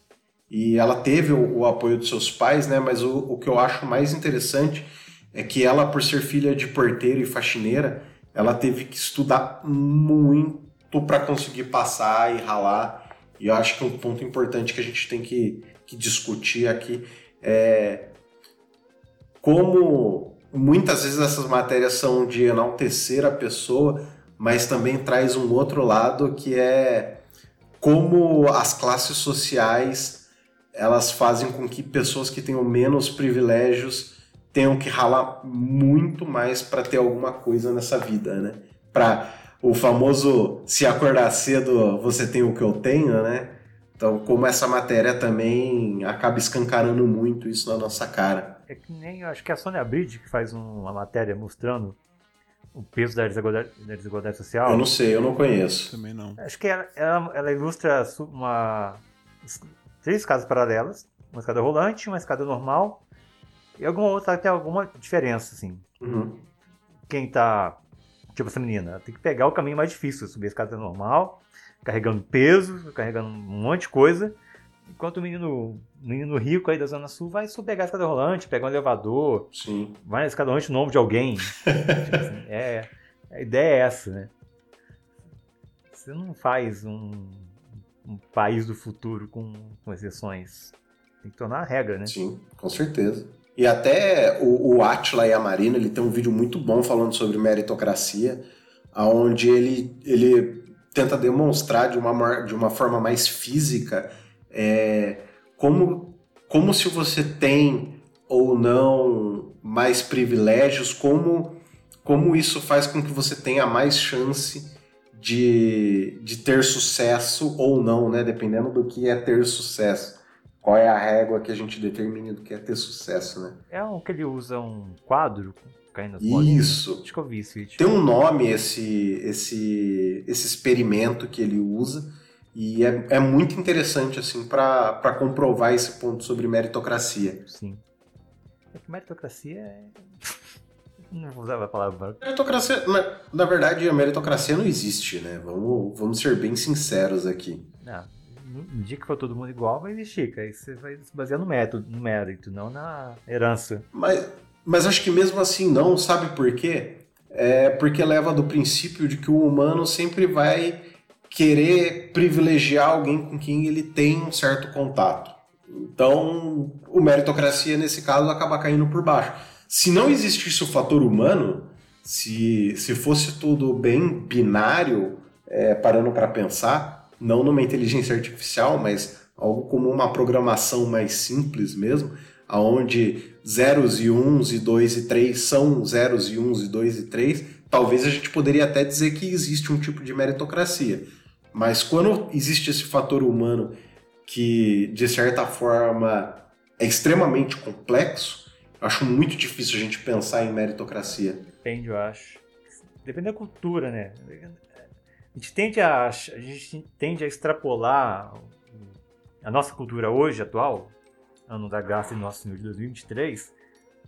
e ela teve o, o apoio dos seus pais, né? Mas o, o que eu acho mais interessante é que ela, por ser filha de porteiro e faxineira, ela teve que estudar muito para conseguir passar e ralar. E eu acho que um ponto importante que a gente tem que, que discutir aqui é como muitas vezes essas matérias são de enaltecer a pessoa, mas também traz um outro lado que é como as classes sociais elas fazem com que pessoas que tenham menos privilégios tenham que ralar muito mais para ter alguma coisa nessa vida, né? Para o famoso se acordar cedo, você tem o que eu tenho, né? Então, como essa matéria também acaba escancarando muito isso na nossa cara. É que nem, eu acho que é a Sônia Bridge que faz um- uma matéria mostrando o peso da desigualdade, da desigualdade social. Eu não sei, eu não conheço. Também não. Acho que ela, ela, ela ilustra uma, três escadas paralelas, uma escada rolante, uma escada normal e alguma outra que tem alguma diferença, assim. Uhum. Quem tá, tipo essa menina, ela tem que pegar o caminho mais difícil, subir a escada normal, carregando peso, carregando um monte de coisa, enquanto o menino, menino rico aí da Zona Sul vai só pegar a escada rolante, pegar um elevador, Sim. vai na escada rolante no nome de alguém. Tipo assim, é, a ideia é essa, né? Você não faz um, um país do futuro com, com exceções. Tem que tornar a regra, né? Sim, com certeza. E até o, o Atila e a Marina, ele tem um vídeo muito bom falando sobre meritocracia, onde ele, ele tenta demonstrar de uma, de uma forma mais física é, como, como se você tem ou não mais privilégios, como, como isso faz com que você tenha mais chance de, de ter sucesso ou não, né? Dependendo do que é ter sucesso. Qual é a régua que a gente determine do que é ter sucesso, né? É um que ele usa um quadro caindo bolinhas. Isso. Acho que eu vi vídeo. Tem um nome esse, esse, esse experimento que ele usa. E é, é muito interessante, assim, para comprovar esse ponto sobre meritocracia. Sim. É que meritocracia é. Não vou usar a palavra. Meritocracia, na, na verdade, a meritocracia não existe, né? Vamos, vamos ser bem sinceros aqui. Não, no dia que for todo mundo igual, vai existir, Aí você vai se basear no método, no mérito, não na herança. Mas, mas acho que mesmo assim não, sabe por quê? É porque leva do princípio de que o humano sempre vai querer privilegiar alguém com quem ele tem um certo contato. Então, o meritocracia, nesse caso, acaba caindo por baixo. Se não existisse o fator humano, se, se fosse tudo bem binário, é, parando para pensar, não numa inteligência artificial, mas algo como uma programação mais simples mesmo, aonde zeros e uns e dois e três são zeros e uns e dois e três, talvez a gente poderia até dizer que existe um tipo de meritocracia. Mas quando existe esse fator humano que, de certa forma, é extremamente complexo, acho muito difícil a gente pensar em meritocracia. Depende, eu acho. Depende da cultura, né? A gente tende a, a, gente tende a extrapolar a nossa cultura hoje, atual, ano da graça de nosso Senhor de 2023,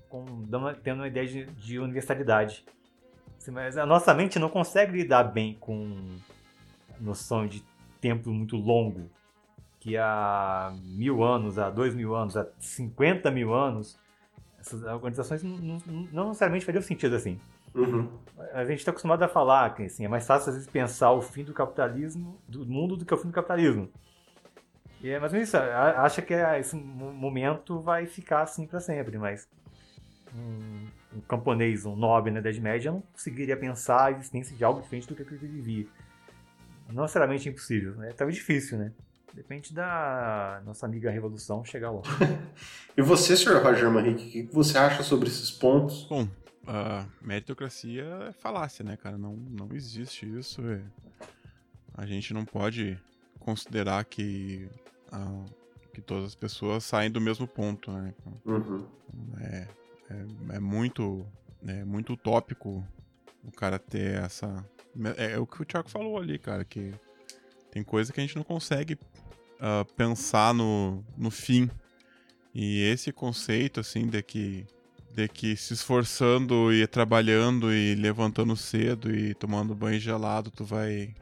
com, tendo uma ideia de, de universalidade. Mas a nossa mente não consegue lidar bem com noção de tempo muito longo, que há mil anos, há dois mil anos, há 50 mil anos, essas organizações não, não, não necessariamente fariam sentido assim. Uhum. A gente está acostumado a falar que assim, é mais fácil às vezes pensar o fim do capitalismo, do mundo, do que o fim do capitalismo. E é mais ou menos isso. Acha que esse momento vai ficar assim para sempre, mas um, um, camponês, um nobre na Idade Média, não conseguiria pensar a existência de algo diferente do que ele vivia não necessariamente impossível, né? Talvez difícil, né? Depende da nossa amiga Revolução chegar lá. e você, Sr. Roger Manrique, o que você acha sobre esses pontos? Bom, a meritocracia é falácia, né, cara? Não, não existe isso. É... A gente não pode considerar que, a, que todas as pessoas saem do mesmo ponto, né? Uhum. É, é, é, muito, é muito utópico o cara ter essa, é, é o que o Thiago falou ali, cara, que tem coisa que a gente não consegue uh, pensar no, no fim. E esse conceito, assim, de que, de que se esforçando e trabalhando e levantando cedo e tomando banho gelado, tu vai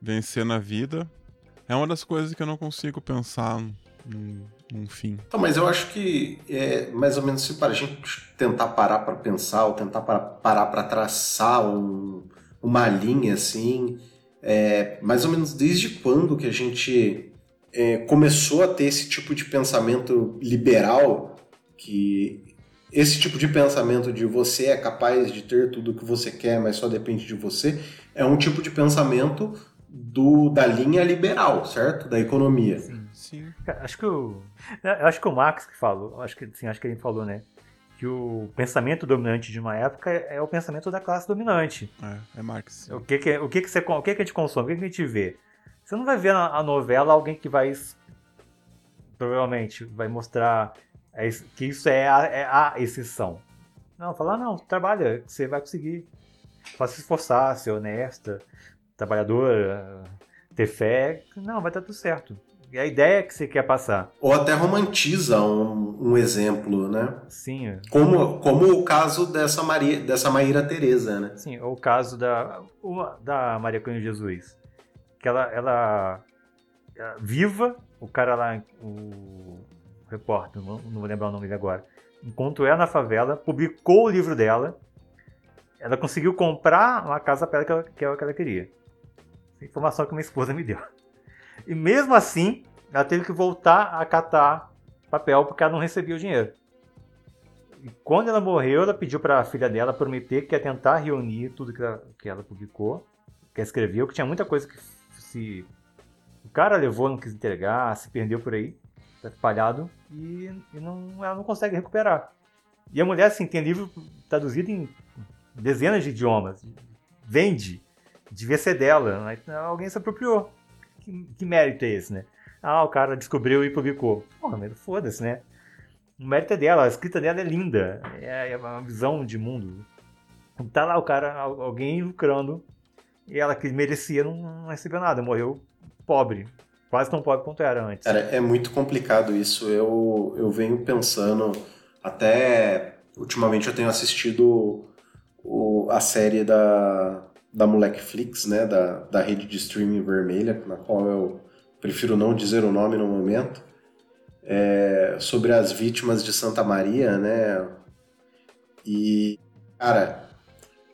vencer na vida, é uma das coisas que eu não consigo pensar num, fim. Então, mas eu acho que é mais ou menos se para a gente tentar parar para pensar ou tentar parar para traçar um uma linha assim, é, mais ou menos desde quando que a gente é, começou a ter esse tipo de pensamento liberal, que esse tipo de pensamento de você é capaz de ter tudo o que você quer, mas só depende de você, é um tipo de pensamento do, da linha liberal, certo? Da economia. Sim, sim. Acho que o, acho que o Marx que falou, acho que sim, acho que ele falou, né? Que o pensamento dominante de uma época é o pensamento da classe dominante. É, é Marx. O que que, o que, que, você, o que, que a gente consome, o que, que a gente vê? Você não vai ver na a novela alguém que vai provavelmente vai mostrar é que isso é a, é a exceção. Não, falar não, trabalha, você vai conseguir. Só se esforçar, ser honesta, trabalhadora, ter fé, não, vai estar tudo certo. É a ideia que você quer passar. Ou até romantiza um, um exemplo, né? Sim. Como, como o caso dessa, Maria, dessa Maíra Tereza, né? Sim, ou o caso da, da Maria Cunha Jesus. Que ela, ela, ela viva, o cara lá, o repórter, não, não vou lembrar o nome dele agora, enquanto ela na favela, publicou o livro dela, ela conseguiu comprar uma casa para ela que ela, que ela, que ela queria. Informação que minha esposa me deu. E mesmo assim, ela teve que voltar a catar papel porque ela não recebia o dinheiro. E quando ela morreu, ela pediu para a filha dela prometer que ia tentar reunir tudo que ela, que ela publicou, que ela escreveu, que tinha muita coisa que se o cara levou, não quis entregar, se perdeu por aí, tá espalhado, e, e não, ela não consegue recuperar. E a mulher, assim, tem livro traduzido em dezenas de idiomas, vende, devia ser dela, mas alguém se apropriou que, que mérito é esse, né? Ah, o cara descobriu e publicou. Porra, mas foda-se, né? O mérito é dela, a escrita dela é linda. É, é uma visão de mundo. Tá lá o cara, alguém lucrando, e ela que merecia não, não recebeu nada, morreu pobre. Quase tão pobre quanto era antes. Cara, é muito complicado isso. Eu, eu venho pensando, até ultimamente eu tenho assistido o, a série da, da Molequeflix, né, da, da rede de streaming vermelha, na qual eu prefiro não dizer o nome no momento, é, sobre as vítimas de Santa Maria, né, e, cara,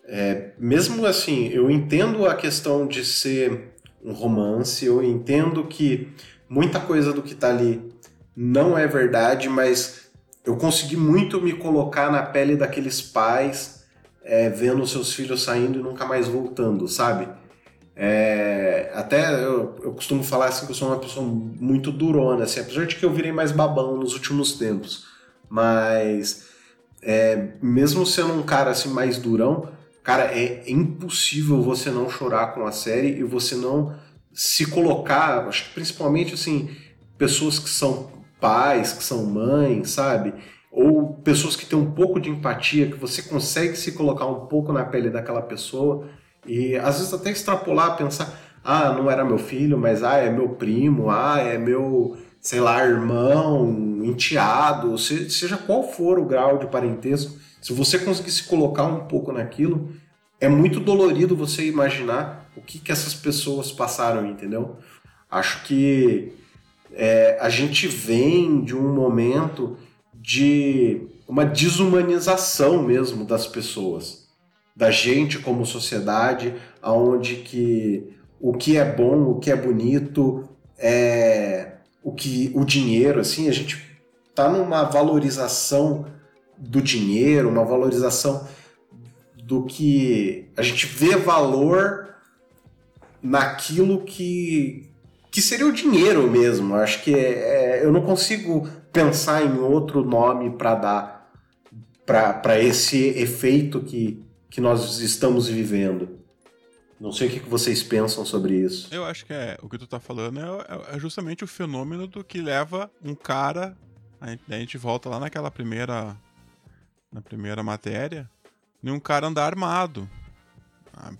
é, mesmo assim, eu entendo a questão de ser um romance, eu entendo que muita coisa do que tá ali não é verdade, mas eu consegui muito me colocar na pele daqueles pais é, vendo seus filhos saindo e nunca mais voltando, sabe? É, até eu, eu, costumo falar assim que eu sou uma pessoa muito durona, assim, apesar de que eu virei mais babão nos últimos tempos. Mas é, mesmo sendo um cara assim mais durão, Cara, é impossível você não chorar com a série e você não se colocar, acho que principalmente assim, pessoas que são pais, que são mães, sabe? Ou pessoas que têm um pouco de empatia, que você consegue se colocar um pouco na pele daquela pessoa e às vezes até extrapolar, pensar, ah, não era meu filho, mas ah, é meu primo, ah, é meu, sei lá, irmão, enteado, seja qual for o grau de parentesco, se você conseguir se colocar um pouco naquilo, é muito dolorido você imaginar o que, que essas pessoas passaram, entendeu? Acho que é, a gente vem de um momento de uma desumanização mesmo das pessoas, da gente como sociedade, aonde que o que é bom, o que é bonito, é o que o dinheiro, assim, a gente tá numa valorização do dinheiro, uma valorização do que a gente vê valor naquilo que que seria o dinheiro mesmo. Acho que é, é, eu não consigo pensar em outro nome para dar para esse efeito que, que nós estamos vivendo. Não sei o que vocês pensam sobre isso. Eu acho que é o que tu tá falando é, é justamente o fenômeno do que leva um cara. A gente, a gente volta lá naquela primeira na primeira matéria, de um cara andar armado. Sabe?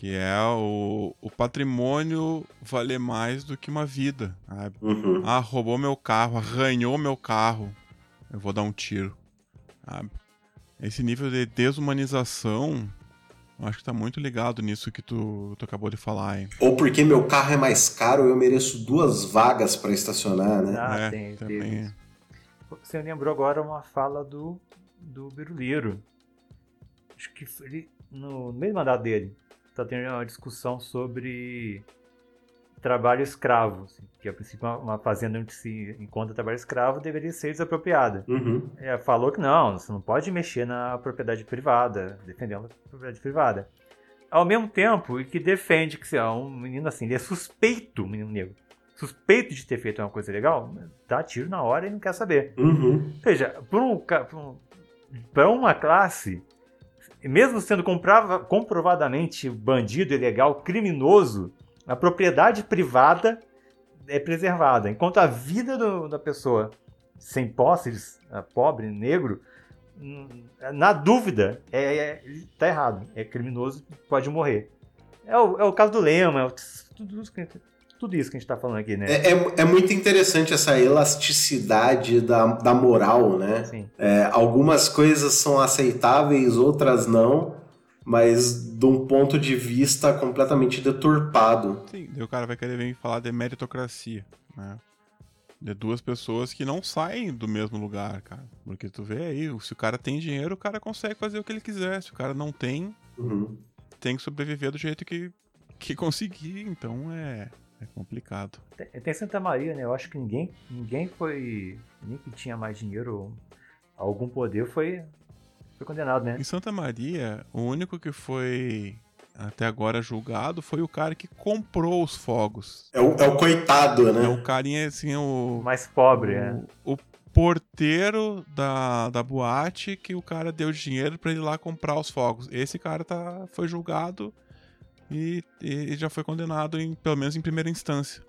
Que é o, o patrimônio valer mais do que uma vida. Sabe? Uhum. Ah, roubou meu carro, arranhou meu carro. Eu vou dar um tiro. Sabe? Esse nível de desumanização, eu acho que tá muito ligado nisso que tu, tu acabou de falar, hein? Ou porque meu carro é mais caro, eu mereço duas vagas para estacionar, né? Ah, é, tem, também. Tem. Você lembrou agora uma fala do do Biruleiro. Acho que ele, no meio do mandato dele, está tendo uma discussão sobre trabalho escravo, assim, que a princípio uma fazenda onde se encontra trabalho escravo deveria ser desapropriada. Uhum. É, falou que não, você não pode mexer na propriedade privada, defendendo a propriedade privada. Ao mesmo tempo, e que defende que se é um menino assim, ele é suspeito, um menino negro, suspeito de ter feito uma coisa legal, dá tiro na hora e não quer saber. Uhum. Ou seja, por um, um para uma classe, mesmo sendo comprovadamente bandido, ilegal, criminoso, a propriedade privada é preservada, enquanto a vida do, da pessoa sem posses, pobre, negro, hum, na dúvida, é, é, tá errado, é criminoso, pode morrer. É o, é o caso do Lema, é tudo isso que tudo isso que a gente está falando aqui, né? É, é, é, muito interessante essa elasticidade da, da moral, né? Sim. É, algumas coisas são aceitáveis, outras não, mas de um ponto de vista completamente deturpado. Sim, o cara vai querer vir falar de meritocracia, né? De duas pessoas que não saem do mesmo lugar, cara. Porque tu vê aí, se o cara tem dinheiro, o cara consegue fazer o que ele quiser. Se o cara não tem, uhum. tem que sobreviver do jeito que, que conseguir. Então é. É complicado. Tem, tem, Santa Maria, né? Eu acho que ninguém, ninguém foi. Nem que tinha mais dinheiro, algum poder, foi, foi condenado, né? Em Santa Maria, o único que foi até agora julgado foi o cara que comprou os fogos. É o, é o coitado, né? É o carinha, assim, o. Mais pobre, o, é. O porteiro da, da boate que o cara deu dinheiro para ele ir lá comprar os fogos. Esse cara tá, foi julgado e, e já foi condenado, em, pelo menos em primeira instância.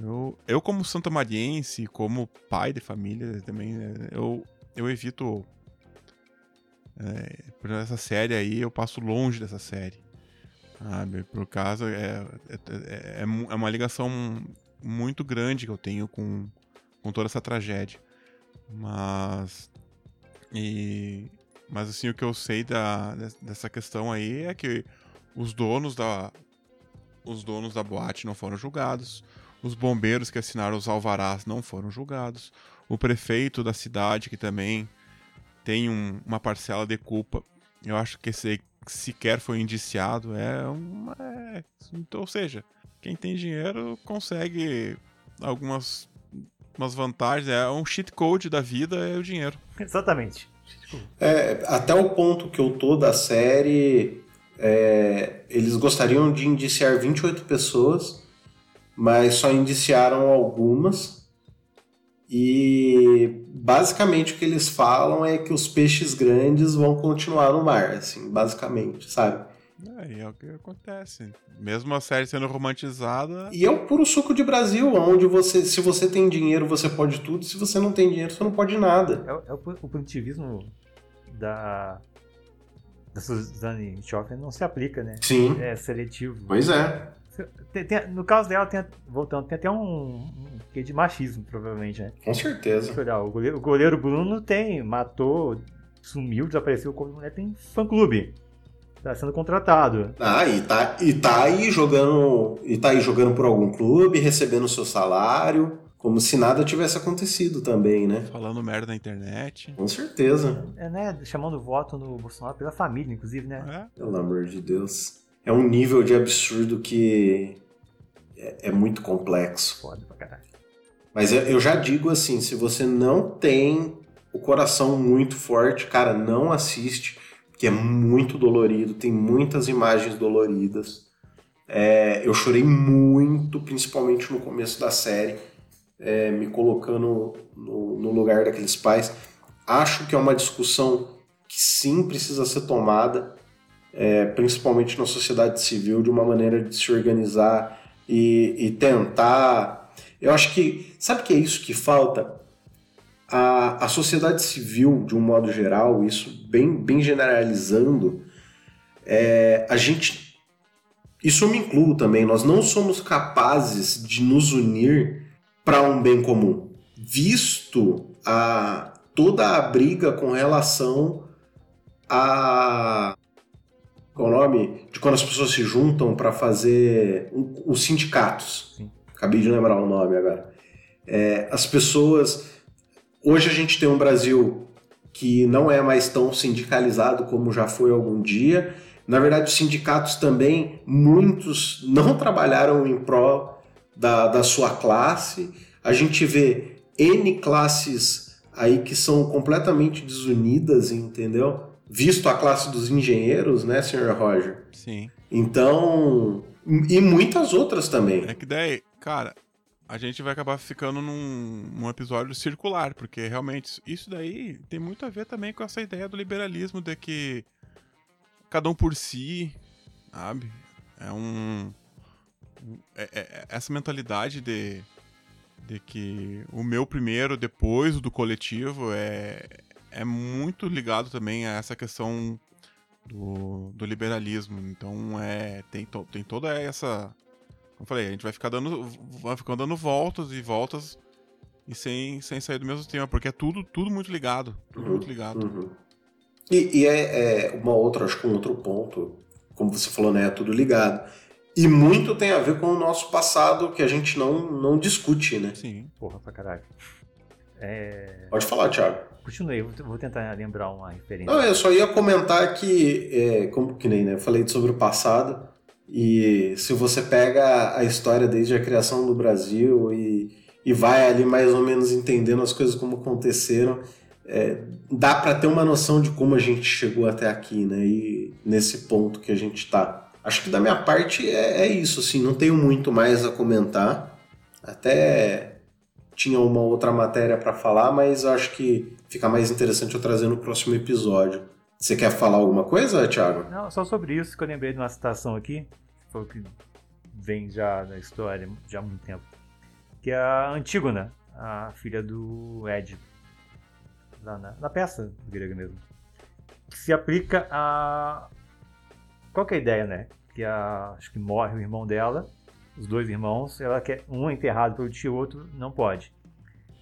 Eu, eu como santomariense, como pai de família também, né, eu, eu evito. É, por essa série aí, eu passo longe dessa série. Sabe? Por causa. É, é, é, é uma ligação muito grande que eu tenho com, com toda essa tragédia. Mas. E. Mas assim, o que eu sei da, dessa questão aí é que os donos da. Os donos da boate não foram julgados. Os bombeiros que assinaram os alvarás não foram julgados. O prefeito da cidade, que também tem um, uma parcela de culpa, eu acho que esse sequer foi indiciado. É uma. É, então, ou seja, quem tem dinheiro consegue algumas umas vantagens. É um cheat code da vida, é o dinheiro. Exatamente. É, até o ponto que eu tô da série, é, eles gostariam de indiciar 28 pessoas, mas só indiciaram algumas. E basicamente o que eles falam é que os peixes grandes vão continuar no mar, assim, basicamente, sabe? É, é o que acontece. Mesmo a série sendo romantizada. E é o puro suco de Brasil, onde você, se você tem dinheiro, você pode tudo, se você não tem dinheiro, você não pode nada. É, é o, o punitivismo da, da Suzanne Schoffen não se aplica, né? Sim. É seletivo. Pois é. Tem, tem, no caso dela, tem, voltando, tem até um, um de machismo, provavelmente, né? Com certeza. Olhar, o, goleiro, o goleiro Bruno tem, matou, sumiu, desapareceu, como mulher tem fã-clube. Tá sendo contratado. Ah, e tá, e tá aí jogando. E tá aí jogando por algum clube, recebendo seu salário. Como se nada tivesse acontecido também, né? Falando merda na internet. Com certeza. É, né? Chamando voto no Bolsonaro pela família, inclusive, né? É. Pelo amor de Deus. É um nível de absurdo que é, é muito complexo. Foda pra caralho. Mas eu já digo assim, se você não tem o coração muito forte, cara, não assiste, que é muito dolorido, tem muitas imagens doloridas. É, eu chorei muito, principalmente no começo da série é, me colocando no, no lugar daqueles pais. Acho que é uma discussão que sim precisa ser tomada, é, principalmente na sociedade civil, de uma maneira de se organizar e, e tentar. Eu acho que. Sabe que é isso que falta? A, a sociedade civil, de um modo geral, isso bem, bem generalizando, é, a gente. Isso eu me incluo também, nós não somos capazes de nos unir para um bem comum, visto a toda a briga com relação a qual é o nome de quando as pessoas se juntam para fazer um, os sindicatos. Sim. Acabei de lembrar o nome agora. É, as pessoas hoje a gente tem um Brasil que não é mais tão sindicalizado como já foi algum dia. Na verdade, os sindicatos também, muitos não trabalharam em pró da, da sua classe. A gente vê N classes aí que são completamente desunidas, entendeu? Visto a classe dos engenheiros, né, senhor Roger? Sim. Então. E muitas outras também. É que daí, cara, a gente vai acabar ficando num, num, episódio circular, porque realmente isso daí tem muito a ver também com essa ideia do liberalismo de que cada um por si, sabe? É um essa mentalidade de, de que o meu primeiro, depois do coletivo, é, é muito ligado também a essa questão do, do liberalismo. Então é tem, to, tem toda essa. Como eu falei, a gente vai ficar dando. Vai ficar dando voltas e voltas e sem, sem sair do mesmo tema, porque é tudo, tudo muito ligado. Tudo uhum, muito ligado. Uhum. E, e é, é, uma outra, acho que um outro ponto, como você falou, né? É tudo ligado e muito tem a ver com o nosso passado que a gente não, não discute, né? Sim. Porra pra caralho. É... Pode falar, Thiago. Continue, vou tentar lembrar uma referência. Não, eu só ia comentar que, é, como que nem, né? Eu falei sobre o passado. E se você pega a história desde a criação do Brasil e, e vai ali mais ou menos entendendo as coisas como aconteceram, é, dá para ter uma noção de como a gente chegou até aqui, né? E nesse ponto que a gente está. Acho que da minha parte é, é isso, assim, não tenho muito mais a comentar. Até tinha uma outra matéria para falar, mas acho que fica mais interessante eu trazer no próximo episódio. Você quer falar alguma coisa, Thiago? Não, só sobre isso que eu lembrei de uma citação aqui, foi o que vem já da história já há muito tempo. Que é a Antígona, a filha do Ed, lá na, na peça grega mesmo. Que se aplica a qual que é a ideia, né? Que a, acho que morre o irmão dela, os dois irmãos, ela quer um enterrado pelo tio, outro não pode.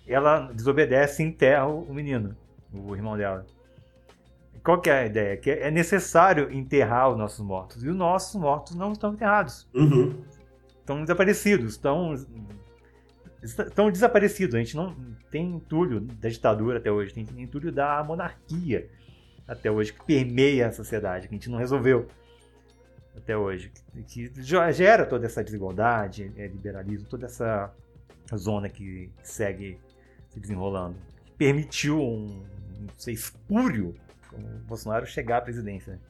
Ela desobedece e enterra o menino, o irmão dela. Qual que é a ideia? Que é necessário enterrar os nossos mortos. E os nossos mortos não estão enterrados. Uhum. Estão desaparecidos, estão estão desaparecidos. A gente não tem entulho da ditadura até hoje, tem entulho da monarquia até hoje, que permeia a sociedade, que a gente não resolveu até hoje. Que gera toda essa desigualdade, é, liberalismo, toda essa zona que segue se desenrolando. Que permitiu um, um ser espúrio o Bolsonaro chegar à presidência.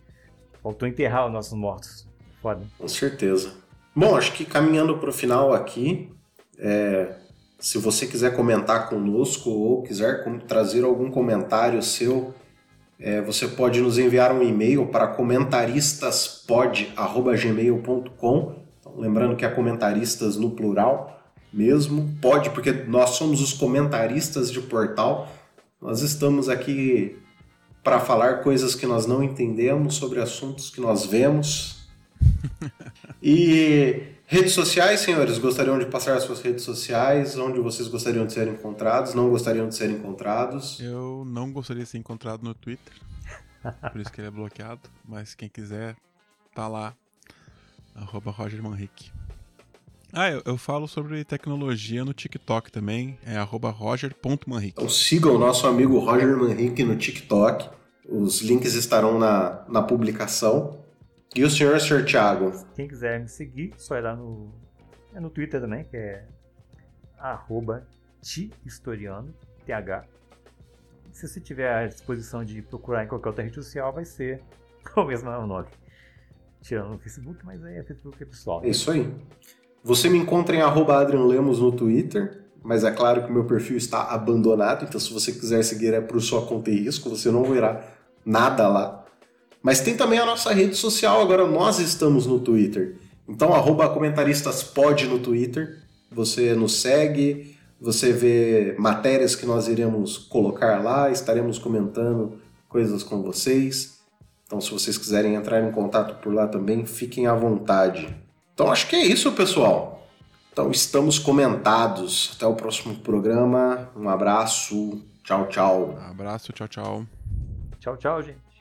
Faltou enterrar os nossos mortos. Foda. Com certeza. Bom, acho que caminhando para o final aqui, é, se você quiser comentar conosco ou quiser trazer algum comentário seu, é, você pode nos enviar um e-mail para comentaristas.pod@gmail.com. Então, lembrando que é comentaristas no plural mesmo. Pode, porque nós somos os comentaristas de portal. Nós estamos aqui para falar coisas que nós não entendemos sobre assuntos que nós vemos. e redes sociais, senhores, gostariam de passar as suas redes sociais, onde vocês gostariam de ser encontrados, não gostariam de ser encontrados? Eu não gostaria de ser encontrado no Twitter, por isso que ele é bloqueado, mas quem quiser, tá lá, arroba Roger Manrique. Ah, eu, eu, falo sobre tecnologia no TikTok também, é roger.manrique. Então sigam o nosso amigo Roger Manrique no TikTok. Os links estarão na, na publicação. E o senhor, Sr. Thiago? Quem quiser me seguir, só ir lá no, é no Twitter também, que é arroba historiano, TH. Se você tiver a disposição de procurar em qualquer outra rede social, vai ser o mesmo nome. Tirando o Facebook, mas aí é Facebook é pessoal. É isso aí. Você me encontra em arroba Adrian Lemos no Twitter, mas é claro que o meu perfil está abandonado, então se você quiser seguir é por sua conta e risco, você não verá nada lá. Mas tem também a nossa rede social, agora nós estamos no Twitter. Então, arroba comentaristas no Twitter, você nos segue, você vê matérias que nós iremos colocar lá, estaremos comentando coisas com vocês. Então, se vocês quiserem entrar em contato por lá também, fiquem à vontade. Então acho que é isso, pessoal. Então estamos comentados. Até o próximo programa. Um abraço. Tchau, tchau. Um abraço, tchau, tchau. Tchau, tchau, gente.